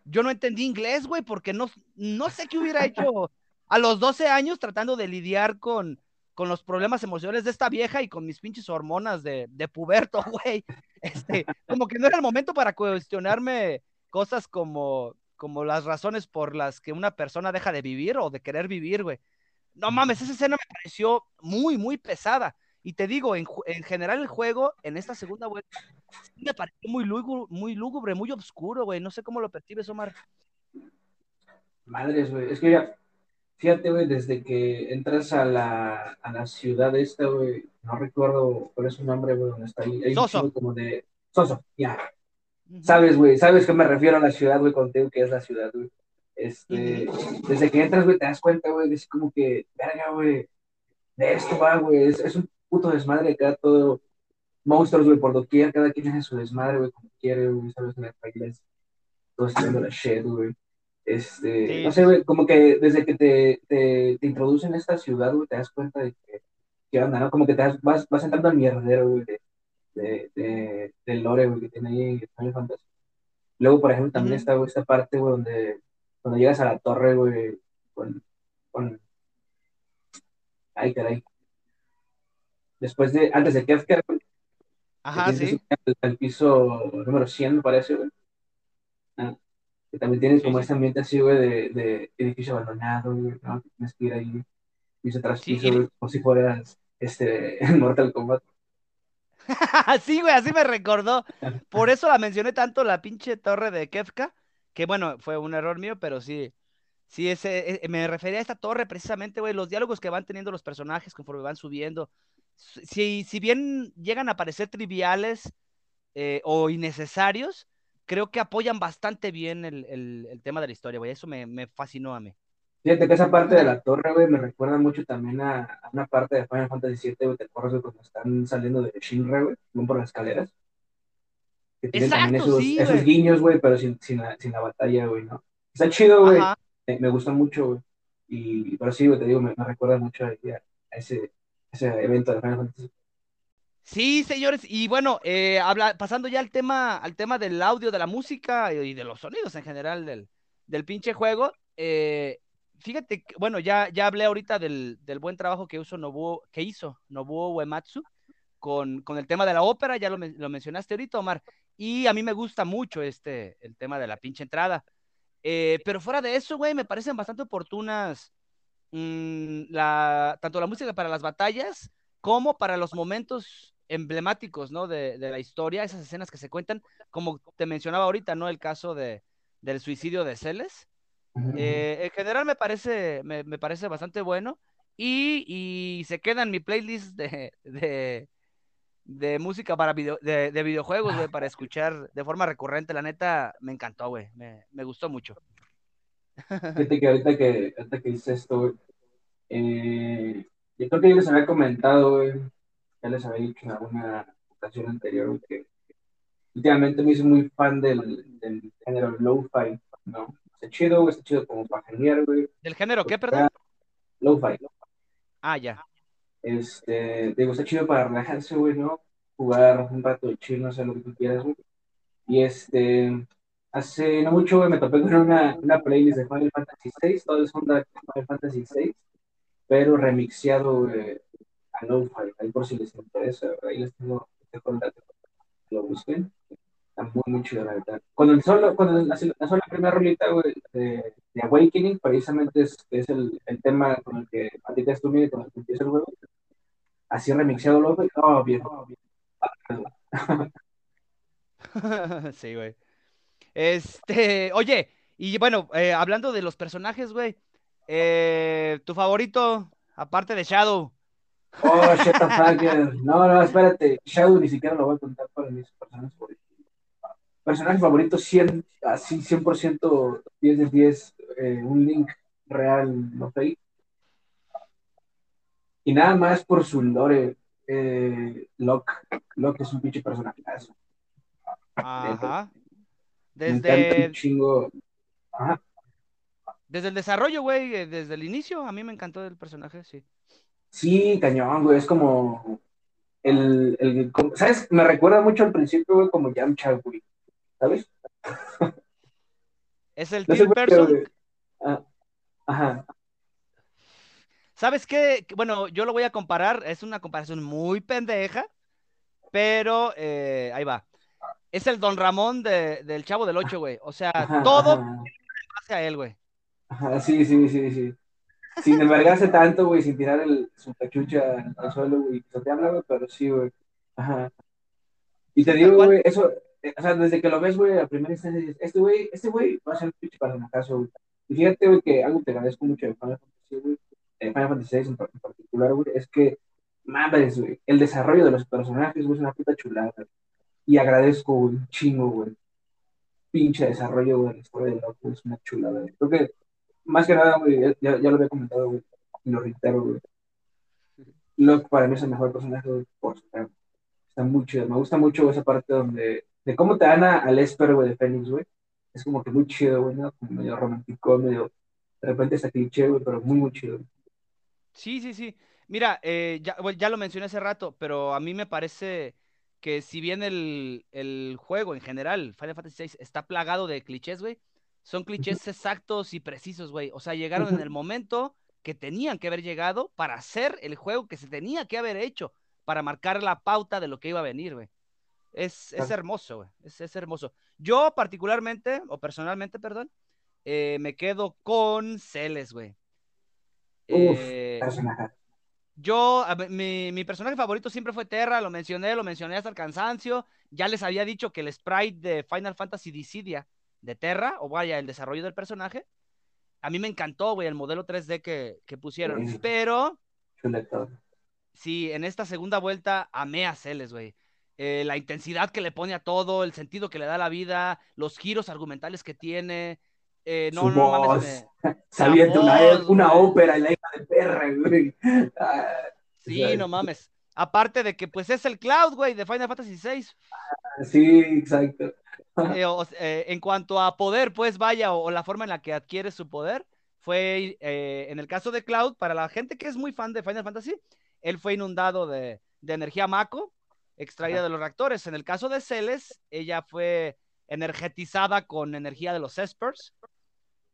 yo no entendí inglés, güey, porque no, no sé qué hubiera hecho a los 12 años tratando de lidiar con, con los problemas emocionales de esta vieja y con mis pinches hormonas de, de puberto, güey. Este, como que no era el momento para cuestionarme cosas como, como las razones por las que una persona deja de vivir o de querer vivir, güey. No mames, esa escena me pareció muy, muy pesada. Y te digo, en, en general el juego, en esta segunda vuelta, me pareció muy lúgubre, muy, lúgubre, muy oscuro, güey. No sé cómo lo percibes, Omar. Madres, güey. Es que ya, Fíjate, güey, desde que entras a la, a la ciudad esta, güey, no recuerdo cuál es su nombre, güey, donde está ahí. Hay Soso. como de... Soso, ya. Sabes, güey, sabes que me refiero a la ciudad, güey, contigo que es la ciudad, güey. Este, desde que entras, güey, te das cuenta, güey, es como que, verga, güey, de esto va, güey, es, es, un puto desmadre acá, todo, monstruos, güey, por doquier, cada quien tiene su desmadre, güey, como quiere, güey, sabes, en las reglas, todo haciendo la shit, güey. Este, sí. no sé, güey, como que desde que te, te, te, introducen a esta ciudad, güey, te das cuenta de que, ¿qué onda, no? Como que te das, vas, vas entrando al mierdero, güey, de, de, de, del lore, güey, que tiene ahí Final Fantasy. Luego, por ejemplo, también uh -huh. está, güey, esta parte, güey, donde cuando llegas a la torre, güey, con, con... Ay, caray. Después de, antes de Kefka, güey. Ajá, sí. El piso número 100, me parece, güey. Ah que también tienes como sí, este ambiente así, güey, de, de, edificio abandonado, güey, ¿no? Inspira ahí, piso tras piso, güey, como si fueras, este, en Mortal Kombat. sí, güey, así me recordó. Por eso la mencioné tanto, la pinche torre de Kefka, que bueno, fue un error mío, pero sí, sí, ese, me refería a esta torre precisamente, güey, los diálogos que van teniendo los personajes conforme van subiendo. Si, si bien llegan a parecer triviales eh, o innecesarios, creo que apoyan bastante bien el, el, el tema de la historia, güey. Eso me, me, fascinó a mí. Fíjate que esa parte de la torre, güey, me recuerda mucho también a, a una parte de Final Fantasy VII, güey, te acuerdas cuando están saliendo de Shinra, güey, van por las escaleras. Que tienen Exacto, también esos, sí, esos guiños, güey, pero sin, sin, la, sin la batalla, güey, ¿no? Está chido, güey. Me, me, gusta mucho, güey. Y, pero sí, güey, te digo, me, me recuerda mucho a, a, ese, ese evento de Final Fantasy Sí, señores, y bueno, eh, habla, pasando ya al tema, al tema del audio, de la música y de los sonidos en general del, del pinche juego, eh, fíjate, que, bueno, ya, ya hablé ahorita del, del buen trabajo que, hizo Nobuo Uematsu con, con el tema de la ópera, ya lo, lo, mencionaste ahorita, Omar, y a mí me gusta mucho este, el tema de la pinche entrada, eh, pero fuera de eso, güey, me parecen bastante oportunas la, tanto la música para las batallas, como para los momentos emblemáticos, ¿no? De, de, la historia, esas escenas que se cuentan, como te mencionaba ahorita, ¿no? El caso de, del suicidio de Celes. Eh, en general me parece, me, me parece bastante bueno y, y, se queda en mi playlist de, de, de música para video, de, de videojuegos, güey, para escuchar de forma recurrente. La neta, me encantó, güey, me, me gustó mucho. Fíjate que ahorita que, ahorita que hice esto, güey, eh, yo creo que yo les había comentado, güey, ya les había dicho en alguna ocasión anterior, que últimamente me hice muy fan del, del género lo-fi, ¿no? Está chido, está chido como para geniar, güey. ¿Del género qué, perdón? Lo-fi. Ah, ya. Este, digo, está chido para relajarse, güey, ¿no? Jugar un rato de chill, no sé lo que tú quieras, güey. Y este, hace no mucho, güey, me topé con una, una playlist de Final Fantasy VI, todo es onda Final Fantasy VI, pero remixeado, güey, a ahí por si les interesa, ahí les tengo, el dato, lo busquen. Está muy, muy chido, la verdad. Cuando el solo, cuando la, la sola primera rolita, güey, de, de, Awakening, precisamente es, es el, el, tema con el que platicas tú, mire, con el que empieza el juego. Así remixeado, loco, y oh, bien. sí, güey. Este, oye, y bueno, eh, hablando de los personajes, güey, eh, tu favorito, aparte de Shadow. Oh, shut the fuck, No, no, espérate. Shadow ni siquiera lo voy a contar para mis personajes favoritos personaje favorito 100, así 100% 10 de 10, eh, un link real, no fake. Y nada más por su lore, eh, Locke. Locke es un pinche personaje. Ajá. Desde. Un chingo. Ajá. Desde el desarrollo, güey, eh, desde el inicio, a mí me encantó el personaje, sí. Sí, cañón, güey, es como el, el, ¿sabes? Me recuerda mucho al principio, güey, como Yamcha, güey. ¿sabes? Es el no person. Ah, ajá. ¿Sabes qué? Bueno, yo lo voy a comparar, es una comparación muy pendeja, pero eh, ahí va. Es el Don Ramón de, del Chavo del Ocho, güey. O sea, ajá, todo ajá. a él, güey. Ajá, sí, sí, sí, sí. Sin envergarse tanto, güey, sin tirar el, su cachucha al suelo, güey. Te habla, güey, pero sí, güey. Ajá. Y te digo, güey, eso, o sea, desde que lo ves, güey, a primera instancia dices, este güey, este güey va a ser un pinche personajazo, güey. Y fíjate, güey, que algo que agradezco mucho de Final Fantasy, güey, de Final Fantasy VI en particular, güey, es que, mames, güey, el desarrollo de los personajes, güey, es una puta chulada. Y agradezco, güey, un chingo, güey. Pinche desarrollo, güey, la historia de Locke, es una chulada, güey. Creo que, más que nada, güey, ya, ya lo había comentado, güey, y lo reitero, güey. Locke para mí es el mejor personaje, güey, por. Está muy chido. Me gusta mucho esa parte donde de cómo te dan al Esper, güey, de Fénix, güey. Es como que muy chido, güey, ¿no? Como medio romántico, medio. De repente está cliché, güey, pero muy, muy chido. Sí, sí, sí. Mira, eh, ya, ya, lo mencioné hace rato, pero a mí me parece que si bien el, el juego en general, Final Fantasy VI, está plagado de clichés, güey, son clichés exactos y precisos, güey. O sea, llegaron en el momento que tenían que haber llegado para hacer el juego que se tenía que haber hecho, para marcar la pauta de lo que iba a venir, güey. Es, es hermoso, güey. Es, es, hermoso. Yo particularmente, o personalmente, perdón, eh, me quedo con Celes, güey. Eh, yo, mi, mi, personaje favorito siempre fue Terra, lo mencioné, lo mencioné hasta el cansancio. Ya les había dicho que el sprite de Final Fantasy Dissidia de Terra, o vaya, el desarrollo del personaje, a mí me encantó, güey, el modelo 3D que, que pusieron. Sí. Pero, sí, en esta segunda vuelta amé a Celes, güey eh, la intensidad que le pone a todo, el sentido que le da a la vida, los giros argumentales que tiene. Eh, no, Su no, voz. mames. Sabiendo una, una ópera en la hija de perra, güey. Ah, sí, no mames. Aparte de que, pues, es el Cloud, güey, de Final Fantasy VI. Ah, sí, exacto. Eh, o, eh, en cuanto a poder, pues, vaya, o, o, la forma en la que adquiere su poder, fue, eh, en el caso de Cloud, para la gente que es muy fan de Final Fantasy, él fue inundado de, de energía Mako, extraída de los reactores. En el caso de Celes, ella fue energetizada con energía de los Espers,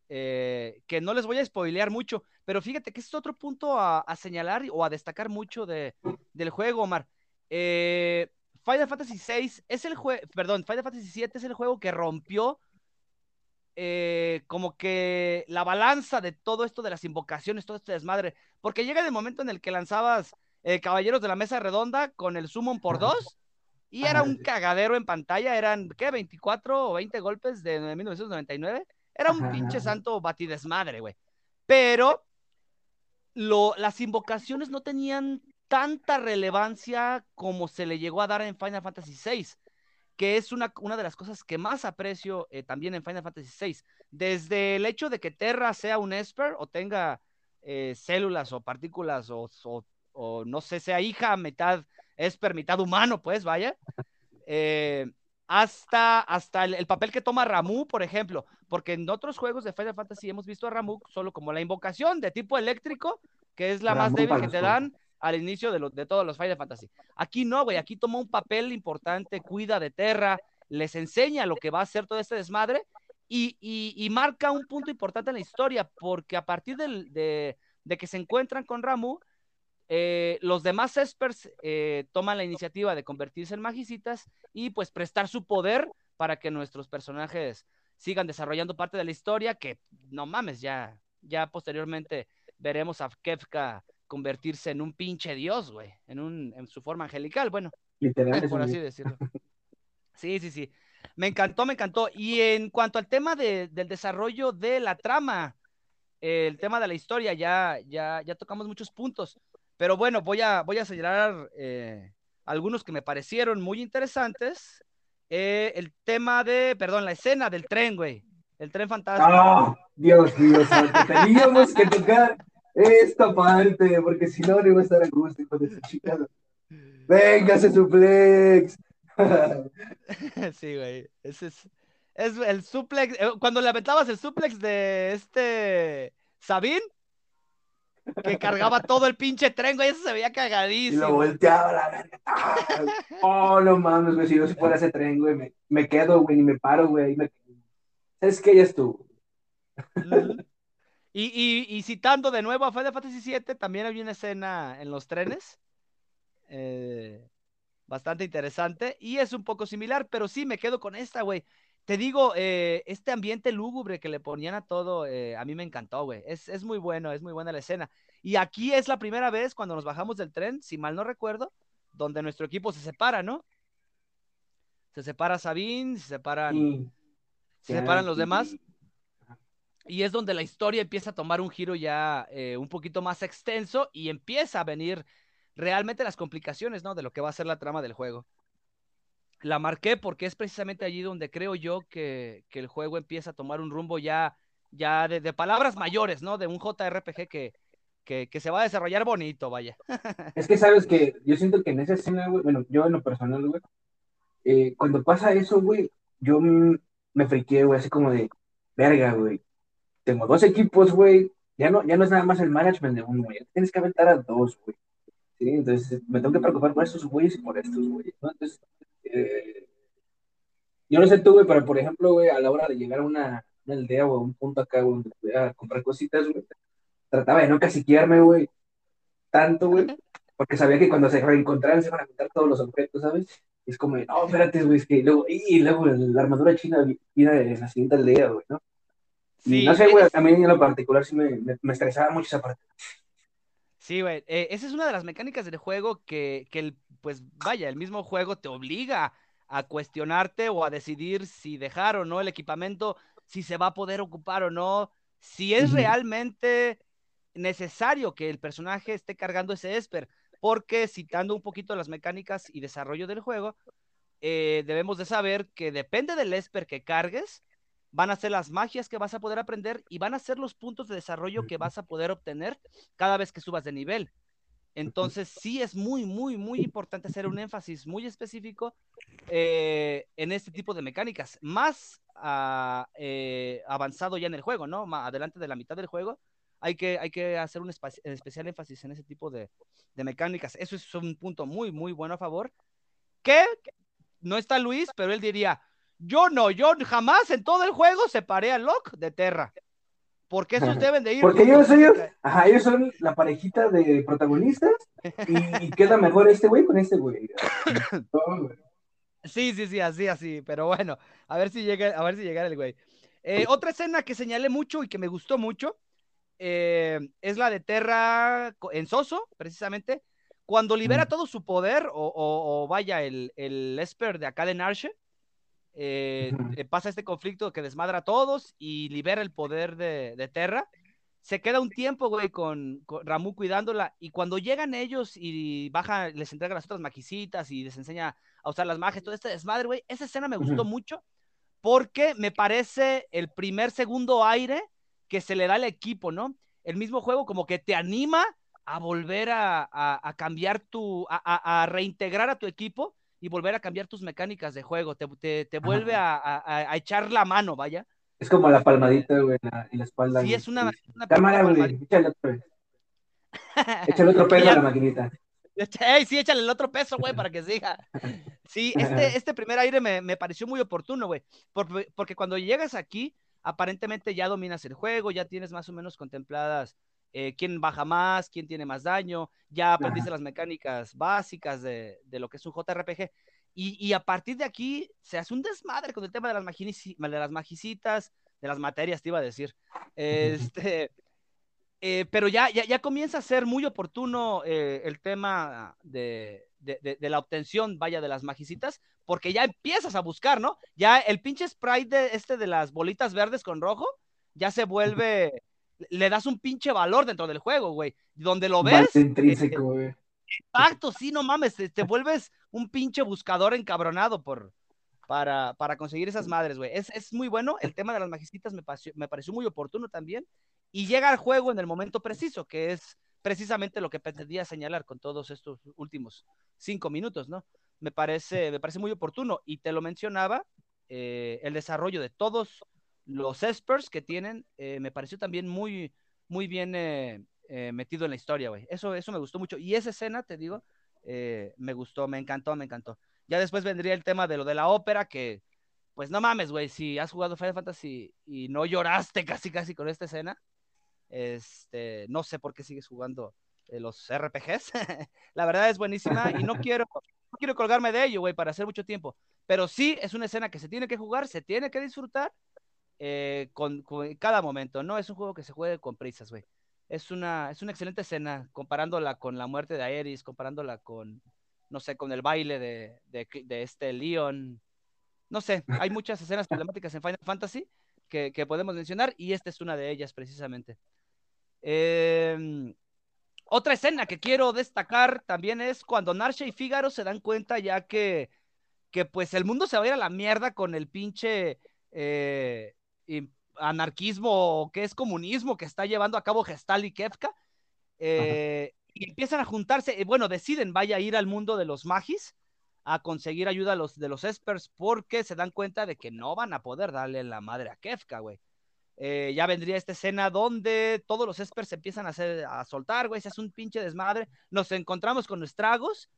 que no les voy a spoilear mucho, pero fíjate que es otro punto a, a señalar o a destacar mucho de, del juego, Omar. Eh, Final Fantasy VI es el juego, perdón, Final Fantasy VII es el juego que rompió eh, como que la balanza de todo esto de las invocaciones, todo este desmadre, porque llega el momento en el que lanzabas eh, Caballeros de la Mesa Redonda con el Summon por dos. Y era un cagadero en pantalla, eran, ¿qué? 24 o 20 golpes de 1999. Era un pinche santo batidesmadre, güey. Pero lo, las invocaciones no tenían tanta relevancia como se le llegó a dar en Final Fantasy VI, que es una, una de las cosas que más aprecio eh, también en Final Fantasy VI. Desde el hecho de que Terra sea un Esper o tenga eh, células o partículas o, o, no sé, sea hija, mitad Esper, mitad humano, pues vaya. Eh, hasta, hasta el, papel que toma Ramu, por ejemplo, porque en otros juegos de Final Fantasy hemos visto a Ramu solo como la invocación de tipo eléctrico, que es la más débil que te dan al inicio de, de todos los Final Fantasy. Aquí no, güey, aquí toma un papel importante, cuida de Terra, les enseña lo que va a ser todo este desmadre y, marca un punto importante en la historia, porque a partir de, que se encuentran con Ramu, eh, los demás Espers eh, toman la iniciativa de convertirse en magicitas y pues prestar su poder para que nuestros personajes sigan desarrollando parte de la historia, que no mames, ya, ya posteriormente veremos a Kefka convertirse en un pinche dios, güey, en, un, en su forma angelical, bueno, por así decirlo. Sí, sí, sí. Me encantó, me encantó. Y en cuanto al tema del desarrollo de la trama, el tema de la historia, ya, ya, ya tocamos muchos puntos. Pero bueno, voy a, voy a señalar eh, algunos que me parecieron muy interesantes. Eh, el tema de, perdón, la escena del tren, güey. El tren fantasma. ¡Ah! Dios mío, teníamos que tocar esta parte, porque si no, no iba a estar a gusto, hijo de su chica. ese suplex. sí, güey. Ese es, es el suplex. Eh, cuando le aventabas el suplex de este Sabín, que cargaba todo el pinche tren, güey, eso se veía cagadísimo. Y lo volteaba la verga. Oh, no mames, güey, si yo fuera ese tren, güey, me, me quedo, güey, ni me paro, güey. Me... Es que ya estuvo. Y, y, y, citando de nuevo a Final Fantasy VII, también había una escena en los trenes. Eh, bastante interesante. Y es un poco similar, pero sí me quedo con esta, güey. Te digo, eh, este ambiente lúgubre que le ponían a todo, eh, a mí me encantó, güey. Es, es, muy bueno, es muy buena la escena. Y aquí es la primera vez cuando nos bajamos del tren, si mal no recuerdo, donde nuestro equipo se separa, ¿no? Se separa Sabine, se separan, se separan los demás. Y es donde la historia empieza a tomar un giro ya eh, un poquito más extenso y empieza a venir realmente las complicaciones, ¿no? De lo que va a ser la trama del juego la marqué porque es precisamente allí donde creo yo que, el juego empieza a tomar un rumbo ya, ya de, palabras mayores, ¿no? De un JRPG que, que, se va a desarrollar bonito, vaya. Es que sabes que yo siento que en esa escena, güey, bueno, yo en lo personal, eh, cuando pasa eso, güey, yo me friqué, güey, así como de, verga, güey, tengo dos equipos, güey, ya no, ya no es nada más el management de uno, güey, tienes que aventar a dos, güey. Sí, entonces me tengo que preocupar por estos güeyes y por estos güeyes, ¿no? Entonces, eh, yo no sé tú, güey, pero por ejemplo, güey, a la hora de llegar a una, aldea o a un punto acá, güey, donde pudiera comprar cositas, güey, trataba de no casiquearme, güey, tanto, güey, porque sabía que cuando se reencontraran se iban a contar todos los objetos, ¿sabes? Y es como, no, espérate, güey, es que luego, y luego la armadura china viene de la siguiente aldea, güey, ¿no? Sí, no sé, güey, a mí en lo particular sí me, me, estresaba mucho esa parte. Sí, güey, eh, esa es una de las mecánicas del juego que, que el pues vaya, el mismo juego te obliga a cuestionarte o a decidir si dejar o no el equipamiento, si se va a poder ocupar o no, si es realmente necesario que el personaje esté cargando ese Esper, porque citando un poquito las mecánicas y desarrollo del juego, eh, debemos de saber que depende del Esper que cargues, van a ser las magias que vas a poder aprender y van a ser los puntos de desarrollo que vas a poder obtener cada vez que subas de nivel. Entonces, sí es muy, muy, muy importante hacer un énfasis muy específico eh, en este tipo de mecánicas. Más ah, eh, avanzado ya en el juego, ¿no? Más adelante de la mitad del juego, hay que, hay que hacer un especial énfasis en ese tipo de, mecánicas. Eso es un punto muy, muy bueno a favor. Que no está Luis, pero él diría, yo no, yo jamás en todo el juego separé a Locke de Terra. Porque esos deben de ir. Porque ellos, ellos, ajá, ellos son la parejita de protagonistas y, queda mejor este güey con este güey. sí, sí, sí, así, así. Pero bueno, a ver si llega, a ver si llega el güey. Eh, otra escena que señalé mucho y que me gustó mucho eh, es la de Terra en Soso, precisamente, Cuando libera Mm. todo su poder, o, o- o vaya, el, el Esper de acá de Narshe, eh, eh, pasa este conflicto que desmadra a todos y libera el poder de, de Terra. Se queda un tiempo, güey, con, con Ramu cuidándola. Y cuando llegan ellos y baja, les entrega las otras maquisitas y les enseña a usar las magias, todo este desmadre, güey. Esa escena me gustó mucho porque me parece el primer segundo aire que se le da al equipo, ¿no? El mismo juego como que te anima a volver a, a- a cambiar tu, a- a reintegrar a tu equipo y volver a cambiar tus mecánicas de juego. Te, te- te vuelve a, a- a echar la mano, vaya. Es como la palmadita, güey, en la, en la espalda. Sí, güey. es una, una Cámara, güey, échale otra vez. Échale otro peso a la maquinita. Ey, sí, échale el otro peso, güey, para que siga. Sí, este, este primer aire me, me pareció muy oportuno, güey. por- porque cuando llegas aquí, aparentemente ya dominas el juego, ya tienes más o menos contempladas eh, quién baja más, quién tiene más daño, ya aprendiste las mecánicas básicas de, de lo que es un JRPG. Y, y a partir de aquí se hace un desmadre con el tema de las, de las magicitas, de las materias, te iba a decir. Este, eh, pero ya, ya, ya comienza a ser muy oportuno eh, el tema de, de, de- de la obtención, vaya, de las magicitas, porque ya empiezas a buscar, ¿no? Ya el pinche sprite de este de las bolitas verdes con rojo, ya se vuelve, le das un pinche valor dentro del juego, güey. Donde lo ves, eh, intrínseco, güey. Exacto, sí, no mames, te, te vuelves un pinche buscador encabronado por, para, para conseguir esas madres, güey. Es, es muy bueno, el tema de las magicitas me, pareció- me pareció muy oportuno también, y llega al juego en el momento preciso, que es precisamente lo que pretendía señalar con todos estos últimos cinco minutos, ¿no? Me parece, me parece muy oportuno, y te lo mencionaba, eh, el desarrollo de todos los espers que tienen, eh, me pareció también muy, muy bien eh, eh, metido en la historia, güey. Eso, eso me gustó mucho. Y esa escena, te digo, eh, me gustó, me encantó, me encantó. Ya después vendría el tema de lo de la ópera, que, pues no mames, güey, si has jugado Final Fantasy y no lloraste casi, casi con esta escena, este, no sé por qué sigues jugando eh, los RPGs. la verdad es buenísima y no quiero, no quiero colgarme de ello, güey, para hacer mucho tiempo. Pero sí es una escena que se tiene que jugar, se tiene que disfrutar eh, con, cada momento. No es un juego que se juegue con prisas, güey. Es una, es una excelente escena, comparándola con la muerte de Aeris, comparándola con, no sé, con el baile de, de, este Leon. No sé, hay muchas escenas emblemáticas en Final Fantasy que, que podemos mencionar y esta es una de ellas precisamente. Eh, otra escena que quiero destacar también es cuando Narsha y Fígaro se dan cuenta ya que, que pues el mundo se va a ir a la mierda con el pinche eh, anarquismo que es comunismo que está llevando a cabo Gestal y Kefka. Eh, y empiezan a juntarse, eh, bueno, deciden vaya a ir al mundo de los magis a conseguir ayuda a los, de los espers porque se dan cuenta de que no van a poder darle la madre a Kefka, güey. Eh, ya vendría esta escena donde todos los espers se empiezan a, hacer, a soltar, güey, se hace un pinche desmadre. Nos encontramos con Estragos,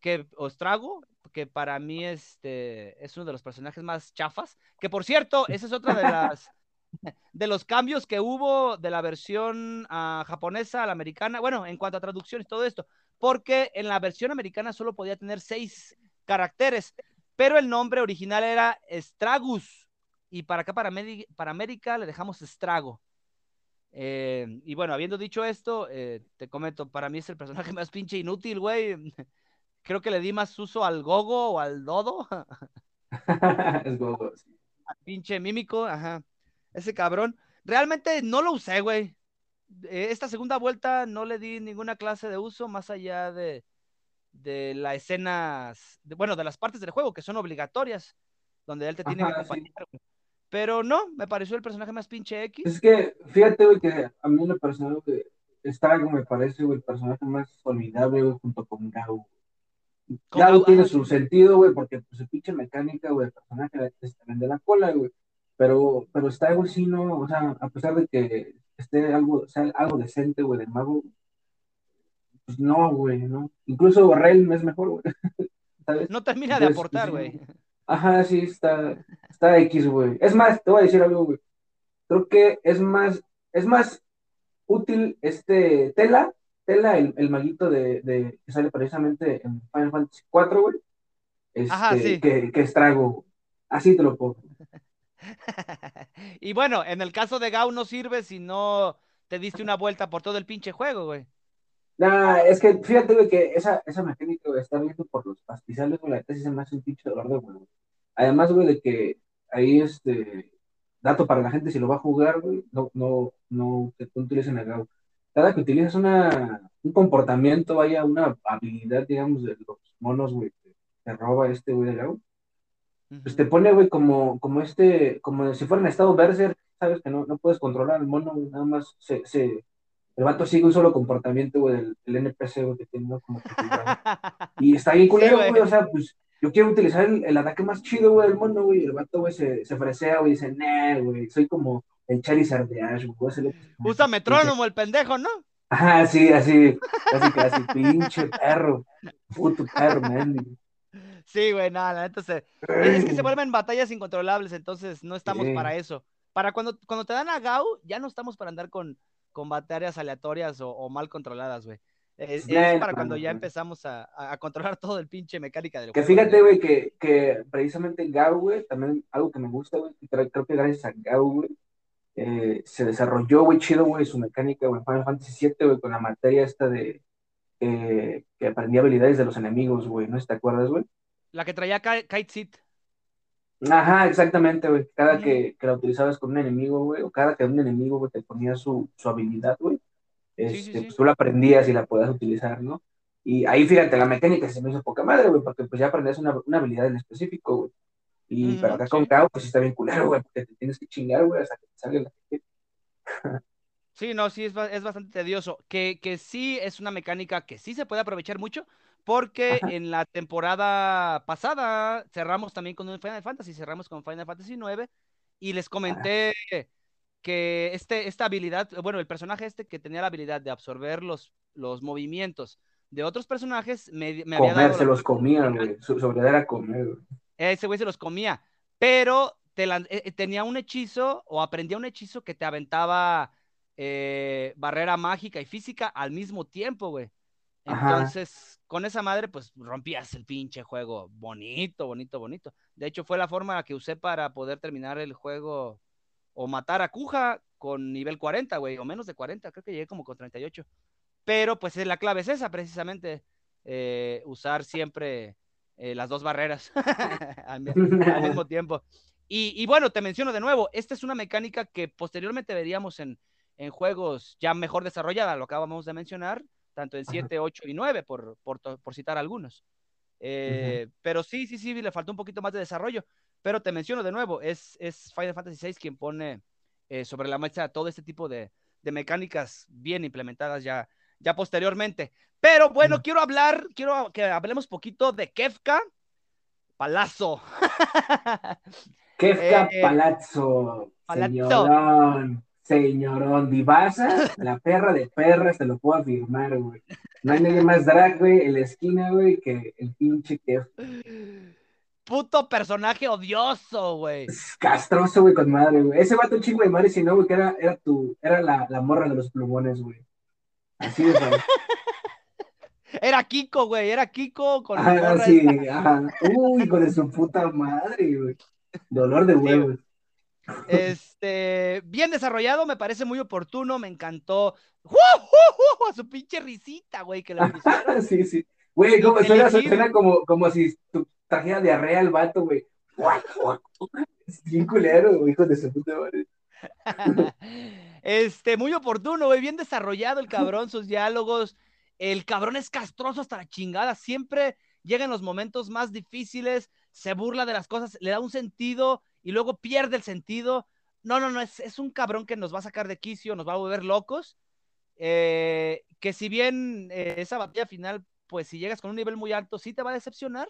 que, o Estrago, que para mí este, es uno de los personajes más chafas. Que por cierto, esa es otra de las de los cambios que hubo de la versión uh, japonesa a la americana, bueno, en cuanto a traducción y todo esto, porque en la versión americana solo podía tener seis caracteres, pero el nombre original era Stragus, y para acá, para, América, para América, le dejamos Estrago. Eh, y bueno, habiendo dicho esto, eh, te comento, para mí es el personaje más pinche inútil, güey. Creo que le di más uso al Gogo o al Dodo. es Gogo, sí. Al pinche mímico, ajá. Ese cabrón. Realmente no lo usé, güey. Esta segunda vuelta no le di ninguna clase de uso más allá de, de las escenas, de, bueno, de las partes del juego que son obligatorias, donde él te tiene Ajá, que acompañar. Sí. Pero no, me pareció el personaje más pinche X. Es que, fíjate, güey, que a mí lo personal que está, me parece, güey, el personaje más olvidable, güey, junto con Gau. Gau tiene su sentido, güey, porque pues, su pinche mecánica, güey, el personaje te vende la cola, güey. Pero, pero está, güey, sí, no, o sea, a pesar de que esté algo, sea, algo decente, güey, del mago, pues no, güey, no. Incluso Realm es mejor, güey. ¿sabes? No termina Entonces, de aportar, güey. Pues, sí, ajá, sí, está, está X, güey. Es más, te voy a decir algo, güey. Creo que es más, es más útil este Tela, Tela, el, el maguito de, de, que sale precisamente en Final Fantasy 4, güey. Este, Ajá, sí. que, que estrago. Así te lo pongo. y bueno, en el caso de Gau no sirve si no te diste una vuelta por todo el pinche juego, güey. Nah, es que fíjate, güey, que esa, esa mecánica, güey, está viendo por los pastizales, güey, la sí se me hace un pinche dolor de huevo. Además, güey, de que ahí, este, dato para la gente, si lo va a jugar, güey, no, no, no, no utilicen el GAU. Cada que utilizas una, un comportamiento, vaya, una habilidad, digamos, de los monos, güey, que te roba este, güey, de GAU, pues te pone, güey, como, como este, como si fuera en estado berserk, sabes que no, no puedes controlar al mono, güey, nada más se, se, el vato sigue un solo comportamiento, güey, del, del NPC, güey, que tiene, ¿no? Como que, y está bien culero, Sí, güey. o sea, pues, yo quiero utilizar el, el ataque más chido, güey, del mundo, güey, y el vato, güey, se, se fresea, güey, y dice, nah, güey, soy como el Charizard de Ash, güey, Usa metrónomo el pendejo, ¿no? Ajá, sí, así, casi, casi, pinche perro, puto perro, man. Sí, güey, nada, la neta se... Es que se vuelven batallas incontrolables, entonces no estamos Sí. para eso. Para cuando, cuando te dan a Gau, ya no estamos para andar con, con batallas aleatorias o, o mal controladas, güey. Es, No, es no, para no, cuando no, ya no. empezamos a, a- controlar todo el pinche mecánica del Que juego. fíjate, güey, que, que precisamente Gau, güey, también algo que me gusta, güey, creo que gracias a Gau, güey, eh, se desarrolló, güey, chido, güey, su mecánica, güey, Final Fantasy VII, güey, con la materia esta de eh, que aprendía habilidades de los enemigos, güey, ¿no? ¿Te acuerdas, güey? La que traía Ka- Kite Seed. Ajá, exactamente, güey. Cada que, que la utilizabas con un enemigo, güey, o cada que un enemigo, güey, te ponía su, su habilidad, güey, este, Sí, sí, sí. pues tú la aprendías y la podías utilizar, ¿no? Y ahí, fíjate, la mecánica se me hizo poca madre, güey, porque pues ya aprendías una, una habilidad en específico, güey. Y Ujú, pero acá con Gao, pues sí está bien culero, güey, porque te tienes que chingar, güey, hasta que te salga la que Sí, no, sí, es, es bastante tedioso. Que, que sí es una mecánica que sí se puede aprovechar mucho, porque Ajá. en la temporada pasada cerramos también con un Final Fantasy, cerramos con Final Fantasy 9 y les comenté que este, esta habilidad, bueno, el personaje este que tenía la habilidad de absorber los, los movimientos de otros personajes, me, me había dado se los comía, güey. Su, su comer, güey. Ese güey se los comía, pero te eh, eh, tenía un hechizo o aprendía un hechizo que te aventaba eh, barrera mágica y física al mismo tiempo, güey. Ajá. Entonces, con esa madre, pues rompías el pinche juego. Bonito, bonito, bonito. De hecho, fue la forma que usé para poder terminar el juego o matar a Kuja con nivel 40, güey, o menos de 40, creo que llegué como con 38. Pero pues eh, la clave es esa, precisamente, eh, usar siempre eh, las dos barreras al, mi- al mismo tiempo. Y, y bueno, te menciono de nuevo, esta es una mecánica que posteriormente veríamos en, en juegos ya mejor desarrollada, lo acabamos de mencionar, tanto en Ajá. 7, 8 y 9, por, por, por citar algunos. Eh, Pero sí, sí, sí, le faltó un poquito más de desarrollo. Pero te menciono de nuevo, es, es Final Fantasy VI quien pone eh, sobre la mesa todo este tipo de, de mecánicas bien implementadas ya, ya posteriormente. Pero bueno, Mm. quiero hablar, quiero que hablemos poquito de Kefka Palazzo. Kefka Eh, Palazzo, Palazzo. señorón, señorón, Divasa, la perra de perras, te lo puedo afirmar, güey. No hay nadie más drag, güey, en la esquina, güey, que el pinche Kefka. Puto personaje odioso, güey. Es castroso, güey, con madre, güey. Ese vato chingo de madre, si no, güey, que era, era tu, era la, la morra de los plumones, güey. Así de fácil. Era Kiko, güey, era Kiko con la Ah, sí, ajá. Uy, con su puta madre, güey. Dolor de huevos. Este, bien desarrollado, me parece muy oportuno, me encantó. A su pinche risita, güey, que pusieron. Sí, sí. Güey, como suena, suena como, como si tu trajera diarrea al vato, güey. Es bien culero, hijo de su puta madre. Este, muy oportuno, güey, bien desarrollado el cabrón, sus diálogos. El cabrón es castroso hasta la chingada, siempre llega en los momentos más difíciles, se burla de las cosas, le da un sentido y luego pierde el sentido. No, no, no, es, es un cabrón que nos va a sacar de quicio, nos va a volver locos. Eh, que si bien eh, esa batalla final, pues si llegas con un nivel muy alto, sí te va a decepcionar.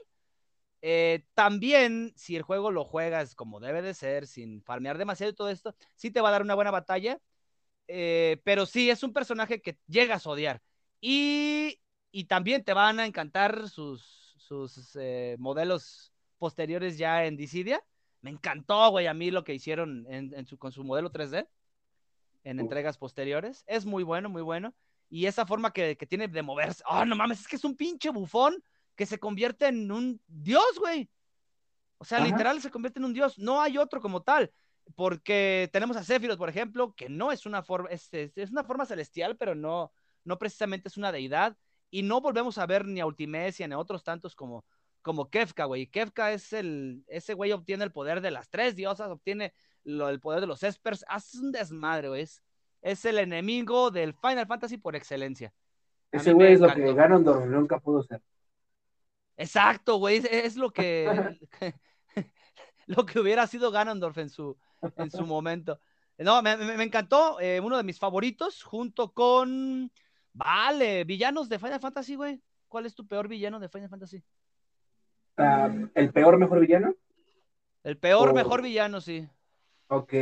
Eh, también, si el juego lo juegas como debe de ser, sin farmear demasiado y todo esto, sí te va a dar una buena batalla. Eh, pero sí, es un personaje que llegas a odiar. Y, y también te van a encantar sus, sus eh, modelos posteriores ya en Dissidia. Me encantó, güey, a mí lo que hicieron en, en su, con su modelo 3D en entregas posteriores. Es muy bueno, muy bueno. Y esa forma que, que tiene de moverse. ¡Oh, no mames! Es que es un pinche bufón que se convierte en un dios, güey. O sea, Ajá. literal se convierte en un dios. No hay otro como tal. Porque tenemos a Sephiroth, por ejemplo, que no es una forma, es, es- es una forma celestial, pero no, no precisamente es una deidad, y no volvemos a ver ni a Ultimecia ni a otros tantos como, como Kefka, güey. Kefka es el, ese güey obtiene el poder de las tres diosas, obtiene lo, el poder de los espers, hace un desmadre, güey. Es, es el enemigo del Final Fantasy por excelencia. A Ese güey es lo que. Ganondorf nunca pudo ser. Exacto, güey, es, es lo que lo que hubiera sido Ganondorf en su, en su momento. No, me, encantó, eh, uno de mis favoritos, junto con, vale, villanos de Final Fantasy, güey. ¿Cuál es tu peor villano de Final Fantasy? ¿El peor mejor villano? El peor, Oh. mejor villano, sí. Ok,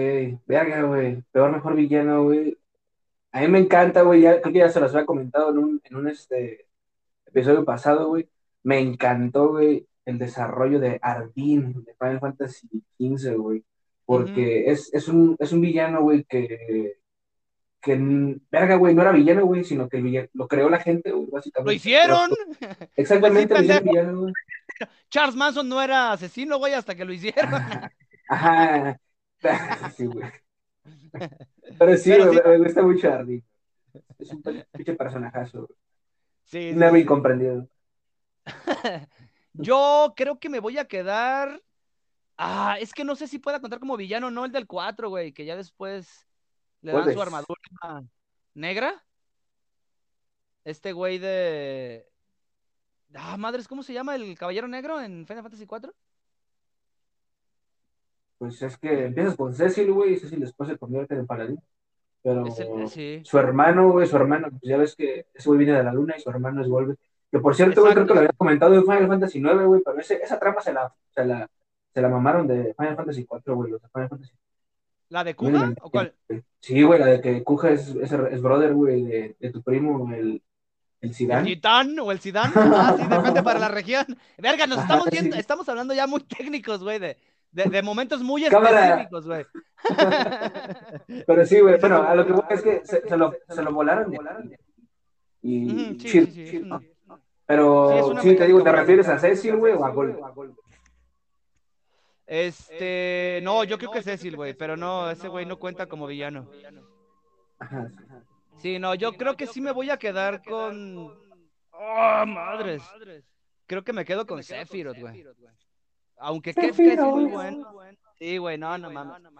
verga, güey. Peor mejor villano, güey. A mí me encanta, güey. Ya, creo que ya se los había comentado en un, en un este, episodio pasado, güey. Me encantó, güey, el desarrollo de Ardyn de Final Fantasy XV, güey. Porque es, es, un, es un villano, güey, que, que, verga, güey, no era villano, güey, sino que villano, lo creó la gente, güey, básicamente. ¡Lo hicieron! Exactamente, Pues sí, lo hicieron villano, güey. Charles Manson no era asesino, güey, hasta que lo hicieron. Ajá. Sí, güey. Pero sí, Pero sí. me gusta mucho Ardyn. Es un pinche personajazo, güey. Sí, sí, Nuevo sí. incomprendido. Yo creo que me voy a quedar. Ah, es que no sé si pueda contar como villano, no el del 4, güey, que ya después le dan su armadura negra. Este güey de. Ah, madres, ¿cómo se llama el caballero negro en Final Fantasy 4? Pues es que empiezas con Cecil, güey, y Cecil después se convierte en paladín. Pero el- sí. su hermano, güey, su hermano, pues ya ves que ese güey viene de la luna y su hermano es Wolverine. Que por cierto, güey, creo que lo había comentado en Final Fantasy IX, güey, pero ese- esa trama se la, se la, se la mamaron de Final Fantasy IV, güey, los de Final Fantasy. ¿La de Kuga? ¿O cuál? Sí, güey, la de que Kuja es, es, es brother, güey, de, de tu primo, el, el ¿El Zidane. O el Sidán? Ah, sí, depende para la región. Verga, nos Ajá, estamos sí. viendo, estamos hablando ya muy técnicos, güey, de, de, de momentos muy específicos, güey. Pero sí, güey, bueno, a lo que voy es que se, se lo, se lo volaron. de- Y Ujú, sí, sí, Pero Sí, te digo, ¿te refieres a Cecil, güey, o a Gold? Este, no, yo creo que Cecil, güey, pero no, ese güey no cuenta como villano. Sí. No, yo creo que sí me voy a quedar con. ¡Oh, madres! Creo que me quedo con Sephiroth, güey. Aunque Kefka es muy bueno. Sí, güey, no, no mames.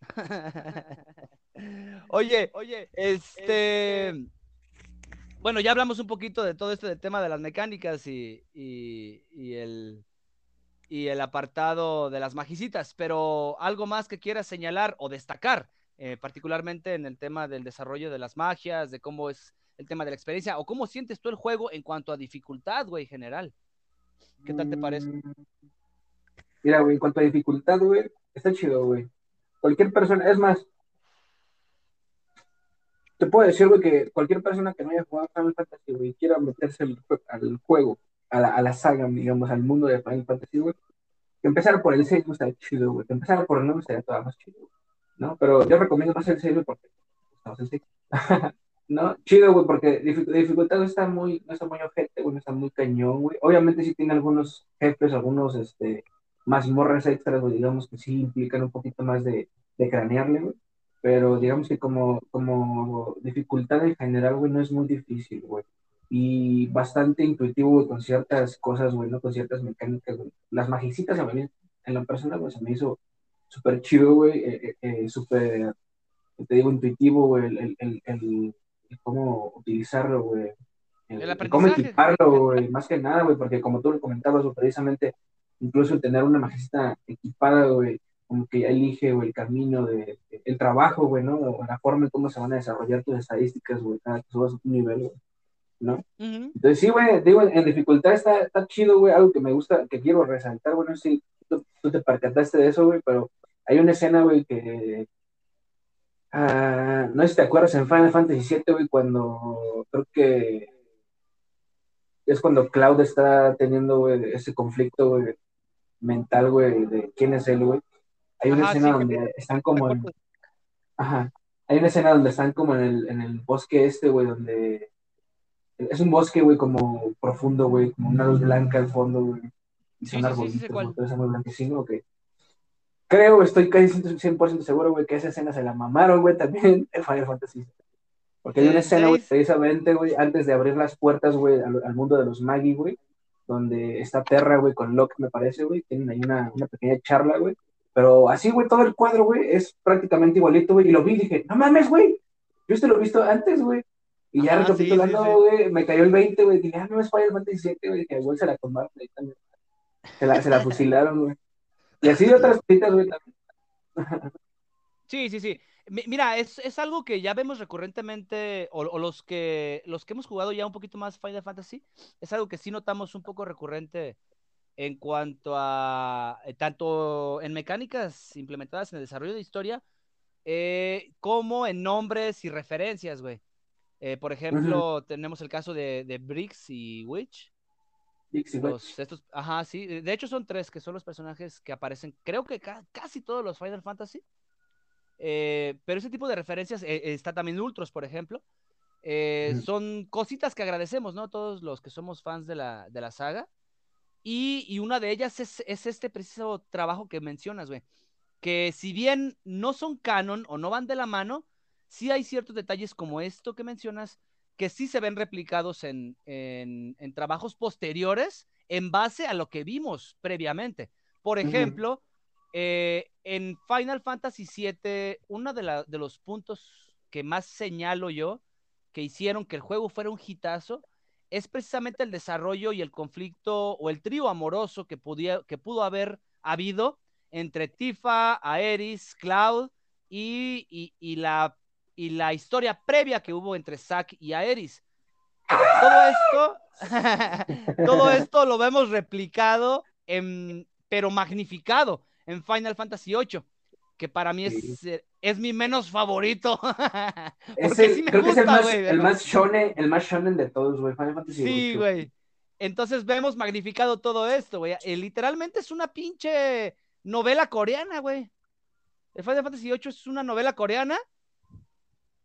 Oye, oye, este. Bueno, ya hablamos un poquito de todo este tema de las mecánicas y, y, y el y el apartado de las magicitas, pero algo más que quieras señalar o destacar, eh, particularmente en el tema del desarrollo de las magias, de cómo es el tema de la experiencia, o cómo sientes tú el juego en cuanto a dificultad, güey, general. ¿Qué tal te parece? Mm, Mira, güey, en cuanto a dificultad, güey, está chido, güey. Cualquier persona, es más, te puedo decir, güey, que cualquier persona que no haya jugado Final Fantasy, güey, quiera meterse al juego, a la, a la saga, digamos, al mundo de Final Fantasy, güey, que empezara por el 6 no estaría chido, güey. Que empezara por el 9 estaría todavía más chido, ¿no? Pero yo recomiendo más el 6, güey, porque está más sencillo. ¿No? Chido, güey, porque dific- dificultad no está muy, no está muy ojete, güey, no está muy cañón, güey. Obviamente sí tiene algunos jefes, algunos, este, mazmorras extras, güey, digamos que sí implican un poquito más de, de cranearle, güey. Pero digamos que como, como dificultad en general, güey, no es muy difícil, güey. Y bastante intuitivo, güey, con ciertas cosas, güey, ¿no? Con ciertas mecánicas, güey. Las magicitas a mí, en la persona, güey, se me hizo súper chido, güey, eh, eh, eh, súper, te digo, intuitivo, güey, el, el, el, cómo utilizarlo, güey. El, cómo equiparlo, güey, más que nada, güey, porque como tú lo comentabas, precisamente, incluso el tener una magicita equipada, güey, como que ya elige, güey, el camino de, el trabajo, güey, ¿no? O la forma en cómo se van a desarrollar tus estadísticas, güey, cada que subas un nivel, güey, ¿no? Entonces, sí, güey, digo, en dificultad está, está chido, güey, algo que me gusta, que quiero resaltar, bueno, si tú, tú te percataste de eso, güey, pero hay una escena, güey, que, ah, no sé si te acuerdas en Final Fantasy VII, güey, cuando creo que es cuando Cloud está teniendo, güey, ese conflicto, güey, mental, güey, de quién es él, güey. Hay una Ajá, escena sí, donde están como en, ajá, hay una escena donde están como en el, en el bosque este, güey, donde es un bosque, güey, como profundo, güey, como una luz blanca al fondo, güey. Y Sí, son sí, sí, sí, arbolitos, todo eso muy blanquecino, ok. Creo, estoy casi 100%, 100% seguro, güey, que esa escena se la mamaron, güey, también en Final Fantasy. Porque hay una escena, güey, precisamente, güey, antes de abrir las puertas, güey, al, al mundo de los Maggie, güey, donde está Terra, güey, con Locke, me parece, güey, tienen ahí una, una pequeña charla, güey. Pero así, güey, todo el cuadro, güey, es prácticamente igualito, güey. Y lo vi y dije, no mames, güey, yo esto lo he visto antes, güey. Y ya recapitulando, sí, sí, sí. güey, me cayó el 20, güey. Dije, ah, no es Final Fantasy VII, güey. Dije, güey, se la tomaron ahí también. Se la, se la fusilaron, güey. Y así de otras cositas, güey, también. Sí, sí, sí. Mi- Mira, es, es algo que ya vemos recurrentemente, o, o los que los que hemos jugado ya un poquito más Final Fantasy, es algo que sí notamos un poco recurrente en cuanto a eh, tanto en mecánicas implementadas en el desarrollo de historia, eh, como en nombres y referencias, güey. Eh, por ejemplo, tenemos el caso de, de Briggs y Witch. Los, estos, ajá, sí. De hecho, son tres que son los personajes que aparecen, creo que ca- casi todos los Final Fantasy. Eh, pero ese tipo de referencias, eh, eh, está también Ultros, por ejemplo. Eh. Son cositas que agradecemos, ¿no? Todos los que somos fans de la, de la saga. Y, y una de ellas es, es este preciso trabajo que mencionas, güey. Que si bien no son canon o no van de la mano, sí hay ciertos detalles como esto que mencionas que sí se ven replicados en, en, en trabajos posteriores en base a lo que vimos previamente. Por ejemplo, eh, en Final Fantasy VII, uno de, la- de los puntos que más señalo yo que hicieron que el juego fuera un hitazo es precisamente el desarrollo y el conflicto o el trío amoroso que, podía, que pudo haber habido entre Tifa, Aeris, Cloud y, y, y la, y la historia previa que hubo entre Zack y Aeris. Todo esto, todo esto lo vemos replicado, en, pero magnificado en Final Fantasy VIII, que para mí es, eh, es mi menos favorito. Es el- sí me creo que es el más, el más shonen, el más shonen de todos, güey. Final Fantasy Sí, VIII. güey. Entonces vemos magnificado todo esto, güey. Eh, literalmente es una pinche novela coreana, güey. El Final Fantasy VIII es una novela coreana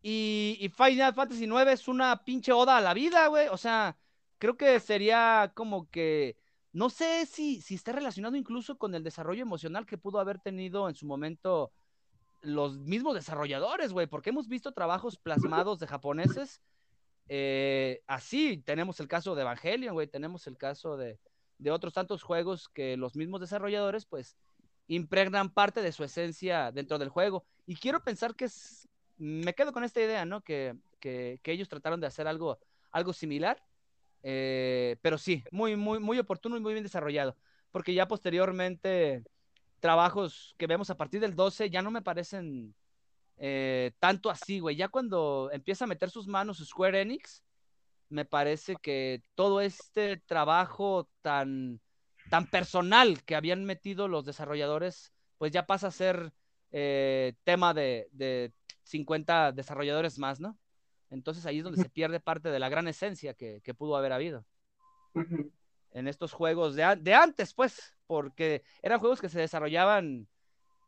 y, Final Fantasy IX es una pinche oda a la vida, güey. O sea, creo que sería como que, no sé si, si está relacionado incluso con el desarrollo emocional que pudo haber tenido en su momento los mismos desarrolladores, güey, porque hemos visto trabajos plasmados de japoneses eh, así. Tenemos el caso de Evangelion, güey, tenemos el caso de, de otros tantos juegos que los mismos desarrolladores, pues, impregnan parte de su esencia dentro del juego. Y quiero pensar que es, me quedo con esta idea, ¿no? Que, que, ellos trataron de hacer algo, algo similar, eh, pero sí, muy, muy, muy oportuno y muy bien desarrollado, porque ya posteriormente trabajos que vemos a partir del 12 ya no me parecen eh, tanto así, güey. Ya cuando empieza a meter sus manos Square Enix, me parece que todo este trabajo tan, tan personal que habían metido los desarrolladores, pues ya pasa a ser eh, tema de 50 desarrolladores más, ¿no? Entonces ahí es donde se pierde parte de la gran esencia que, que pudo haber habido en estos juegos de, de antes, pues, porque eran juegos que se desarrollaban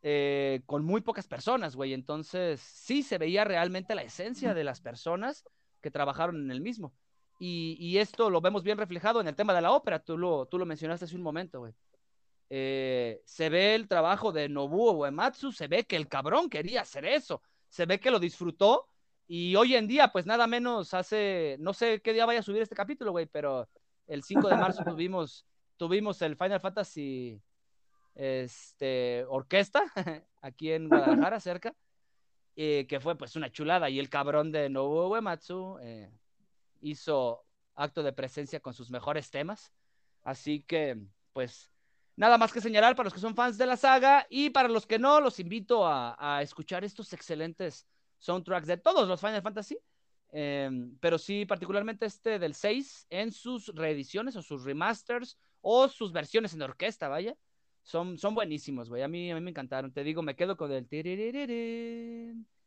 eh, con muy pocas personas, güey. Entonces, sí se veía realmente la esencia de las personas que trabajaron en el mismo. Y, y esto lo vemos bien reflejado en el tema de la ópera, tú lo, tú lo mencionaste hace un momento, güey. Eh, se ve el trabajo de Nobuo Uematsu, se ve que el cabrón quería hacer eso, se ve que lo disfrutó y hoy en día, pues nada menos hace, no sé qué día vaya a subir este capítulo, güey, pero el 5 de marzo tuvimos, tuvimos el Final Fantasy este, orquesta aquí en Guadalajara, cerca, eh, que fue pues una chulada. Y el cabrón de Nobuo Uematsu eh, hizo acto de presencia con sus mejores temas. Así que, pues, nada más que señalar para los que son fans de la saga y para los que no, los invito a, a escuchar estos excelentes soundtracks de todos los Final Fantasy. Eh, pero sí, particularmente este del 6 en sus reediciones o sus remasters o sus versiones en orquesta, vaya. Son, son buenísimos, güey. A mí, a mí me encantaron. Te digo, me quedo con el.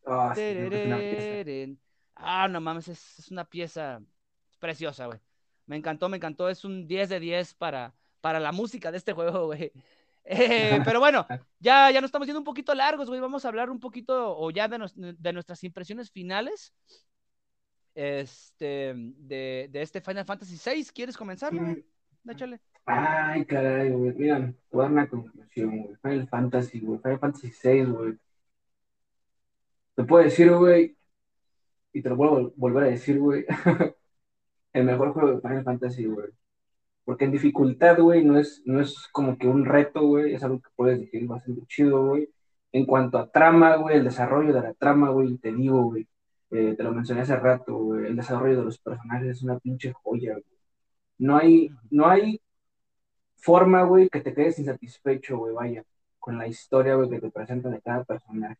Ah, sí. Ah, no mames, es, es una pieza preciosa, güey. Me encantó, me encantó. Es un 10 de 10 para, para la música de este juego, güey. Eh, pero bueno, ya, ya nos estamos yendo un poquito largos, güey. Vamos a hablar un poquito o ya de, nos- de nuestras impresiones finales este, de, de este Final Fantasy VI. ¿Quieres comenzar, güey? Échale. Ay, caray, güey. Mira, te voy a dar una conclusión, güey. Final Fantasy, güey. Final Fantasy VI, güey. Te puedo decir, güey, y te lo vuelvo a volver a decir, güey, el mejor juego de Final Fantasy, güey. Porque en dificultad, güey, no es, no es como que un reto, güey, es algo que puedes decir bastante chido, güey. En cuanto a trama, güey, el desarrollo de la trama, güey, te digo, güey, eh, te lo mencioné hace rato, güey, el desarrollo de los personajes es una pinche joya, güey. No hay, no hay forma, güey, que te quedes insatisfecho, güey, vaya, con la historia, güey, que te presentan de cada personaje.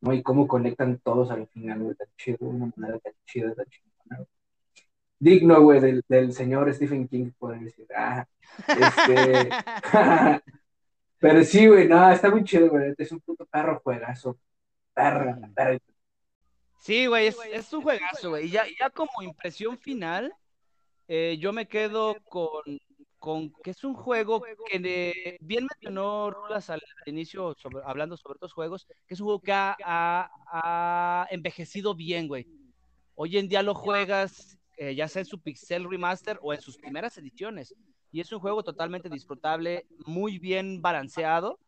¿no? Y cómo conectan todos al final, güey, tan chido, una manera tan chida, tan chingona, güey. Digno, güey, del, del señor Stephen King, poder decir, ah, este... Pero sí, güey, no, está muy chido, güey, es un puto perro juegazo, perra, perra. Sí, güey, es, es un juegazo, güey. Y ya, ya como impresión final, eh, yo me quedo con, con que es un juego que de- bien mencionó Rulas al, inicio, sobre- hablando sobre otros juegos, que es un juego que ha, ha- ha envejecido bien, güey. Hoy en día lo juegas, eh, ya sea en su Pixel Remaster o en sus primeras ediciones. Y es un juego totalmente disfrutable, muy bien balanceado,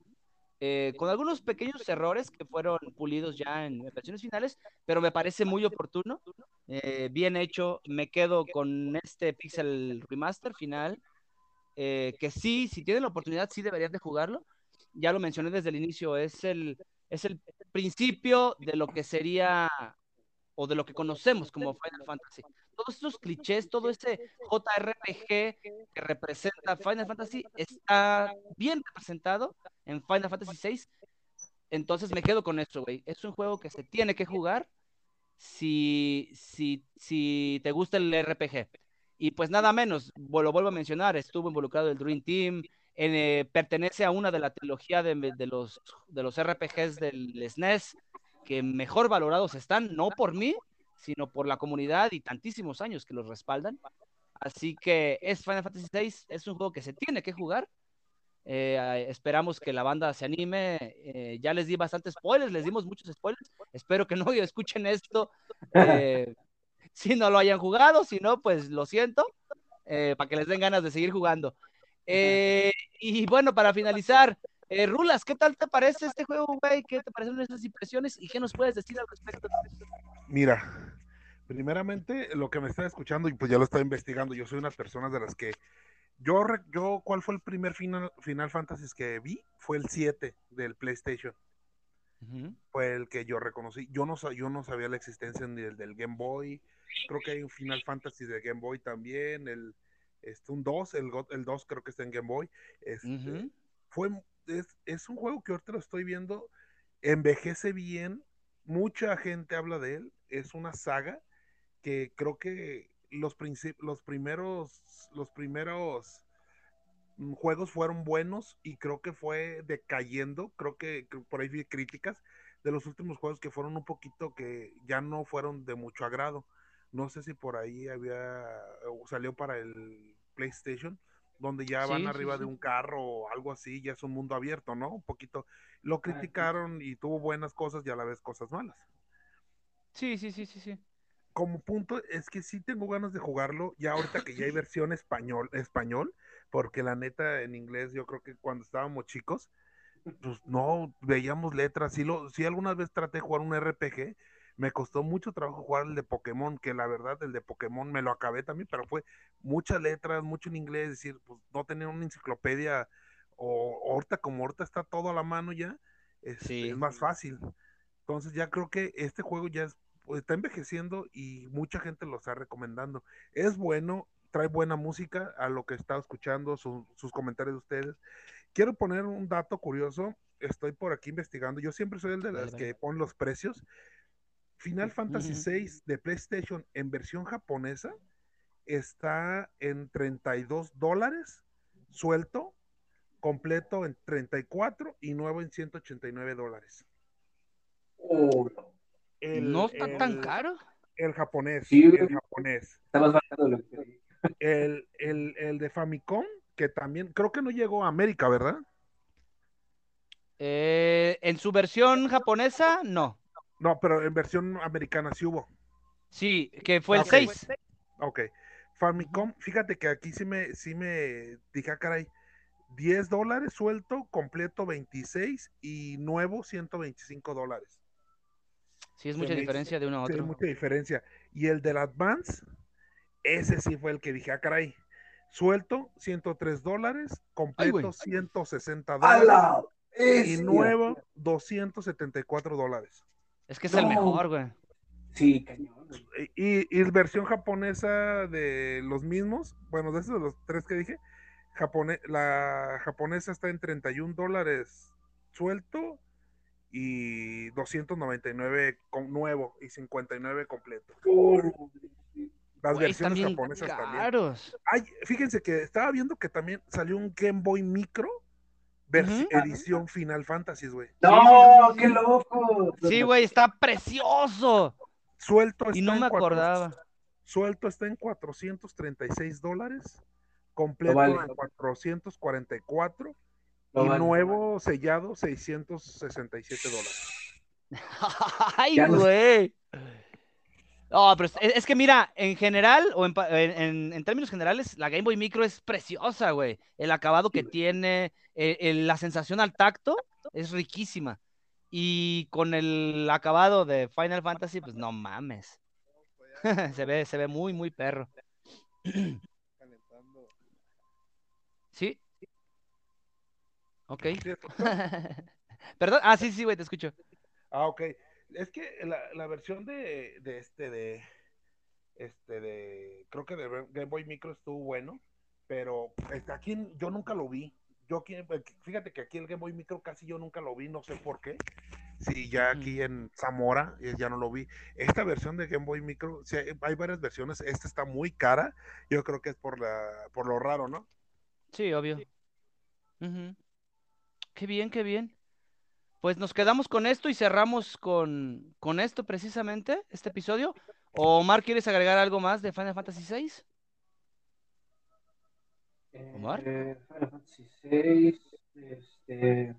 eh, con algunos pequeños errores que fueron pulidos ya en versiones finales, pero me parece muy oportuno, eh, bien hecho. Me quedo con este Pixel Remaster final, eh, que sí, si tienen la oportunidad, sí deberían de jugarlo. Ya lo mencioné desde el inicio, es el, es el principio de lo que sería o de lo que conocemos como Final Fantasy. Todos estos clichés, todo ese JRPG que representa Final Fantasy está bien representado en Final Fantasy VI. Entonces me quedo con esto, güey. Es un juego que se tiene que jugar si, si, si te gusta el RPG. Y pues nada menos, lo vuelvo a mencionar, estuvo involucrado el Dream Team, en, eh, pertenece a una de la trilogía de, de los, de los RPGs del SNES que mejor valorados están, no por mí, sino por la comunidad y tantísimos años que los respaldan. Así que es Final Fantasy VI, es un juego que se tiene que jugar. Eh, esperamos que la banda se anime. eh, ya les di bastantes spoilers, les dimos muchos spoilers. Espero que no escuchen esto eh, si no lo hayan jugado, si no, pues lo siento, para que les den ganas de seguir jugando. Y bueno, para finalizar, eh, Rulas, ¿qué tal te parece este juego, güey? ¿Qué te parecen esas impresiones y qué nos puedes decir al respecto? Mira, primeramente lo que me está escuchando, y pues ya lo estaba investigando, yo soy una persona de las que yo, yo ¿cuál fue el primer Final, Final Fantasy que vi? Fue el 7 del PlayStation. Fue el que yo reconocí. Yo no, sa- yo no sabía la existencia ni del, del Game Boy. Creo que hay un Final Fantasy de Game Boy también. El, este, un 2, el, el 2 creo que está en Game Boy. Este, fue, es, es un juego que ahorita lo estoy viendo, envejece bien, mucha gente habla de él, es una saga que creo que los, los primeros, los primeros mm, juegos fueron buenos y creo que fue decayendo, creo que, que por ahí vi críticas de los últimos juegos que fueron un poquito que ya no fueron de mucho agrado. No sé si por ahí había o salió para el PlayStation, donde ya van Sí, sí, arriba de un carro o algo así, ya es un mundo abierto, ¿no? Un poquito. Lo criticaron y tuvo buenas cosas y a la vez cosas malas. Sí, sí, sí, sí, sí. Como punto, es que sí tengo ganas de jugarlo, ya ahorita que ya hay versión español, español, porque la neta en inglés yo creo que cuando estábamos chicos, pues no veíamos letras. Sí, lo, sí alguna vez traté de jugar un RPG, me costó mucho trabajo jugar el de Pokémon, que la verdad el de Pokémon me lo acabé también, pero fue muchas letras, mucho en inglés, es decir, pues no tenía una enciclopedia, o ahorita como ahorita está todo a la mano ya, este, Sí. es más fácil. Entonces ya creo que este juego ya es- pues, está envejeciendo y mucha gente lo está recomendando. Es bueno, trae buena música a lo que estaba escuchando, su- sus comentarios de ustedes. Quiero poner un dato curioso. Estoy por aquí investigando. Yo siempre soy el de las que pon los precios. Final Fantasy. VI de PlayStation en versión japonesa está en 32 dólares suelto, completo en 34 y nuevo en 189 dólares. Oh, El- no está tan caro. El japonés, Sí, el japonés. está más barato de lo que El, el, el de Famicom, que también, creo que no llegó a América, ¿verdad? Eh, en su versión japonesa, no. No, pero en versión americana sí hubo. Sí, que fue el Ok. 6. Ok. Famicom, fíjate que aquí sí me, sí me dije, ah, caray, 10 dólares suelto, completo 26 y nuevo 125 dólares. Sí, es mucha diferencia de uno a Sí, otro. mucha diferencia. Y el del Advance, ese sí fue el que dije, ah, caray. Suelto, 103 dólares. Completo, güey. 160 ¡A dólares. la Y nuevo, 274 dólares. Es que es el mejor, güey. Sí, cañón. güey. Y, y versión japonesa de los mismos, bueno, de esos de los tres que dije, japone- la japonesa está en 31 dólares suelto y 299 con nuevo y 59 completo. Las versiones japonesas también. caros. Ay, fíjense que estaba viendo que también salió un Game Boy Micro Ujú. edición Final Fantasy, güey. ¡No! ¡Qué loco! Sí, güey, está precioso. Suelto está Y no me acordaba. Suelto está en 436 dólares. Completo vale. en 444. Lo y vale. nuevo sellado 667 dólares. Ay, güey. No, pero es, es que mira, en general, o en, en- términos generales, la Game Boy Micro es preciosa, güey. El acabado que tiene, eh, el- la sensación al tacto es riquísima. Y con el acabado de Final Fantasy, pues no mames. se ve, se ve muy, muy perro. ¿Sí? Ok. Perdón. Ah, sí, sí, güey, te escucho. Ah, ok. Es que la, la versión de, de este de este de creo que de Game Boy Micro estuvo bueno, pero este, aquí yo nunca lo vi. Yo aquí, fíjate que aquí el Game Boy Micro casi yo nunca lo vi, no sé por qué. Sí, ya aquí en Zamora eh, ya no lo vi. Esta versión de Game Boy Micro, sí, hay, varias versiones. Esta está muy cara. Yo creo que es por la por lo raro, ¿no? Sí, obvio. Qué bien, qué bien. Pues nos quedamos con esto y cerramos con, con esto precisamente, este episodio. ¿O Omar, quieres agregar algo más de Final Fantasy VI? Omar. Eh, Final Fantasy VI, este,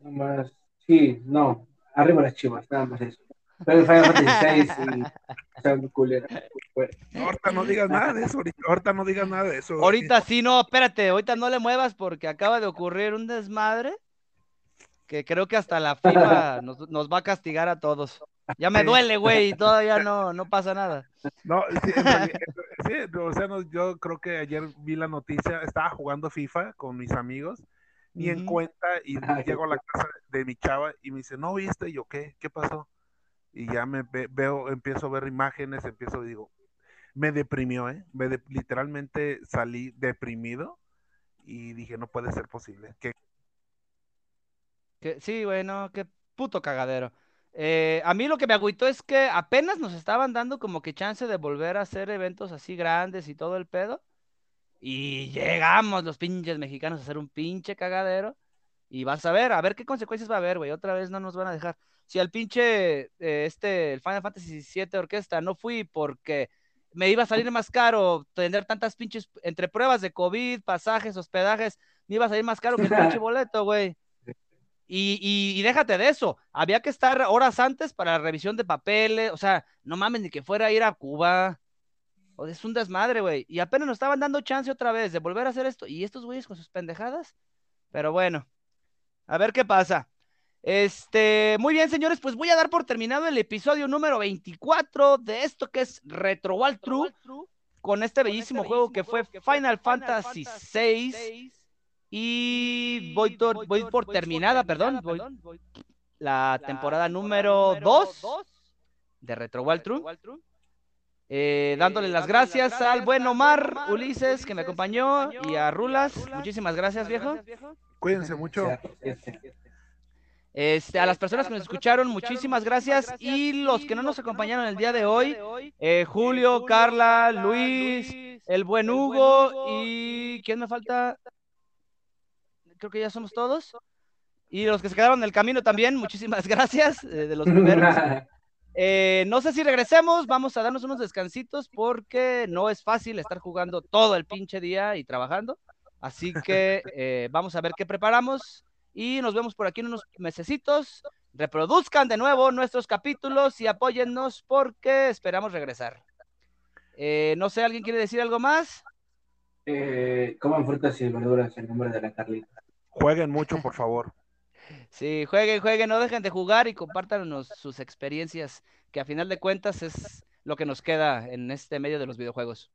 no más, sí, no, arriba las chivas, nada más eso. Pero Final Fantasy VI y está muy culera. Ahorita no digas nada de eso, ahorita, ahorita no digas nada de eso. Ahorita sí, no, espérate, ahorita no le muevas porque acaba de ocurrir un desmadre que creo que hasta la FIFA nos, nos va a castigar a todos. Ya me Sí. duele, güey, y todavía no, no pasa nada. No, sí, sí, o sea, no, yo creo que ayer vi la noticia, estaba jugando FIFA con mis amigos, ni en cuenta, y Ay, llego a la casa de mi chava y me dice, ¿no viste? Y yo, ¿qué? ¿Qué pasó? Y ya me ve- veo, empiezo a ver imágenes, empiezo y digo, me deprimió, ¿eh? Me de- literalmente salí deprimido y dije, no puede ser posible. Que Que, sí, güey, no, qué puto cagadero. Eh, a mí lo que me agüitó es que apenas nos estaban dando como que chance de volver a hacer eventos así grandes y todo el pedo. Y llegamos los pinches mexicanos a hacer un pinche cagadero. Y vas a ver, a ver qué consecuencias va a haber, güey. Otra vez no nos van a dejar. Si al pinche, eh, este, el Final Fantasy VII Orquesta no fui porque me iba a salir más caro tener tantas pinches, entre pruebas de COVID, pasajes, hospedajes, me iba a salir más caro que el pinche boleto, güey. Y, y, y déjate de eso, había que estar horas antes para la revisión de papeles, o sea, no mames, ni que fuera a ir a Cuba. O es un desmadre, güey. Y apenas nos estaban dando chance otra vez de volver a hacer esto. Y estos güeyes con sus pendejadas. Pero bueno, a ver qué pasa. Este, muy bien, señores, pues voy a dar por terminado el episodio número 24 de esto que es Retro Walkthrough con este bellísimo juego que fue Final Fantasy VI. Y voy, tor- voy por terminada, perdón, voy la temporada número 2 de Retro Walkthrough. Eh, dándole las gracias al buen Omar Ulises que me acompañó y a Rulas. Muchísimas gracias, viejo. cuídense mucho. Este, a las personas que nos escucharon, muchísimas gracias. Y los que no nos acompañaron el día de hoy, eh, Julio, Carla, Luis, el buen Hugo y ¿quién me falta? Creo que ya somos todos. Y los que se quedaron en el camino también, muchísimas gracias eh, de los primeros. Eh, no sé si regresemos, vamos a darnos unos descansitos porque no es fácil estar jugando todo el pinche día y trabajando. Así que eh, vamos a ver qué preparamos y nos vemos por aquí en unos mesecitos. Reproduzcan de nuevo nuestros capítulos y apóyennos porque esperamos regresar. Eh, no sé, ¿alguien quiere decir algo más? Eh, coman frutas y verduras en nombre de la Carlita. Jueguen mucho, por favor. Sí, jueguen, jueguen, no dejen de jugar y compártanos sus experiencias, que a final de cuentas es lo que nos queda en este medio de los videojuegos.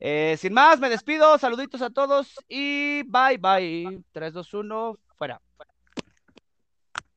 Eh, sin más, me despido, saluditos a todos y bye bye. 3, 2, 1, fuera.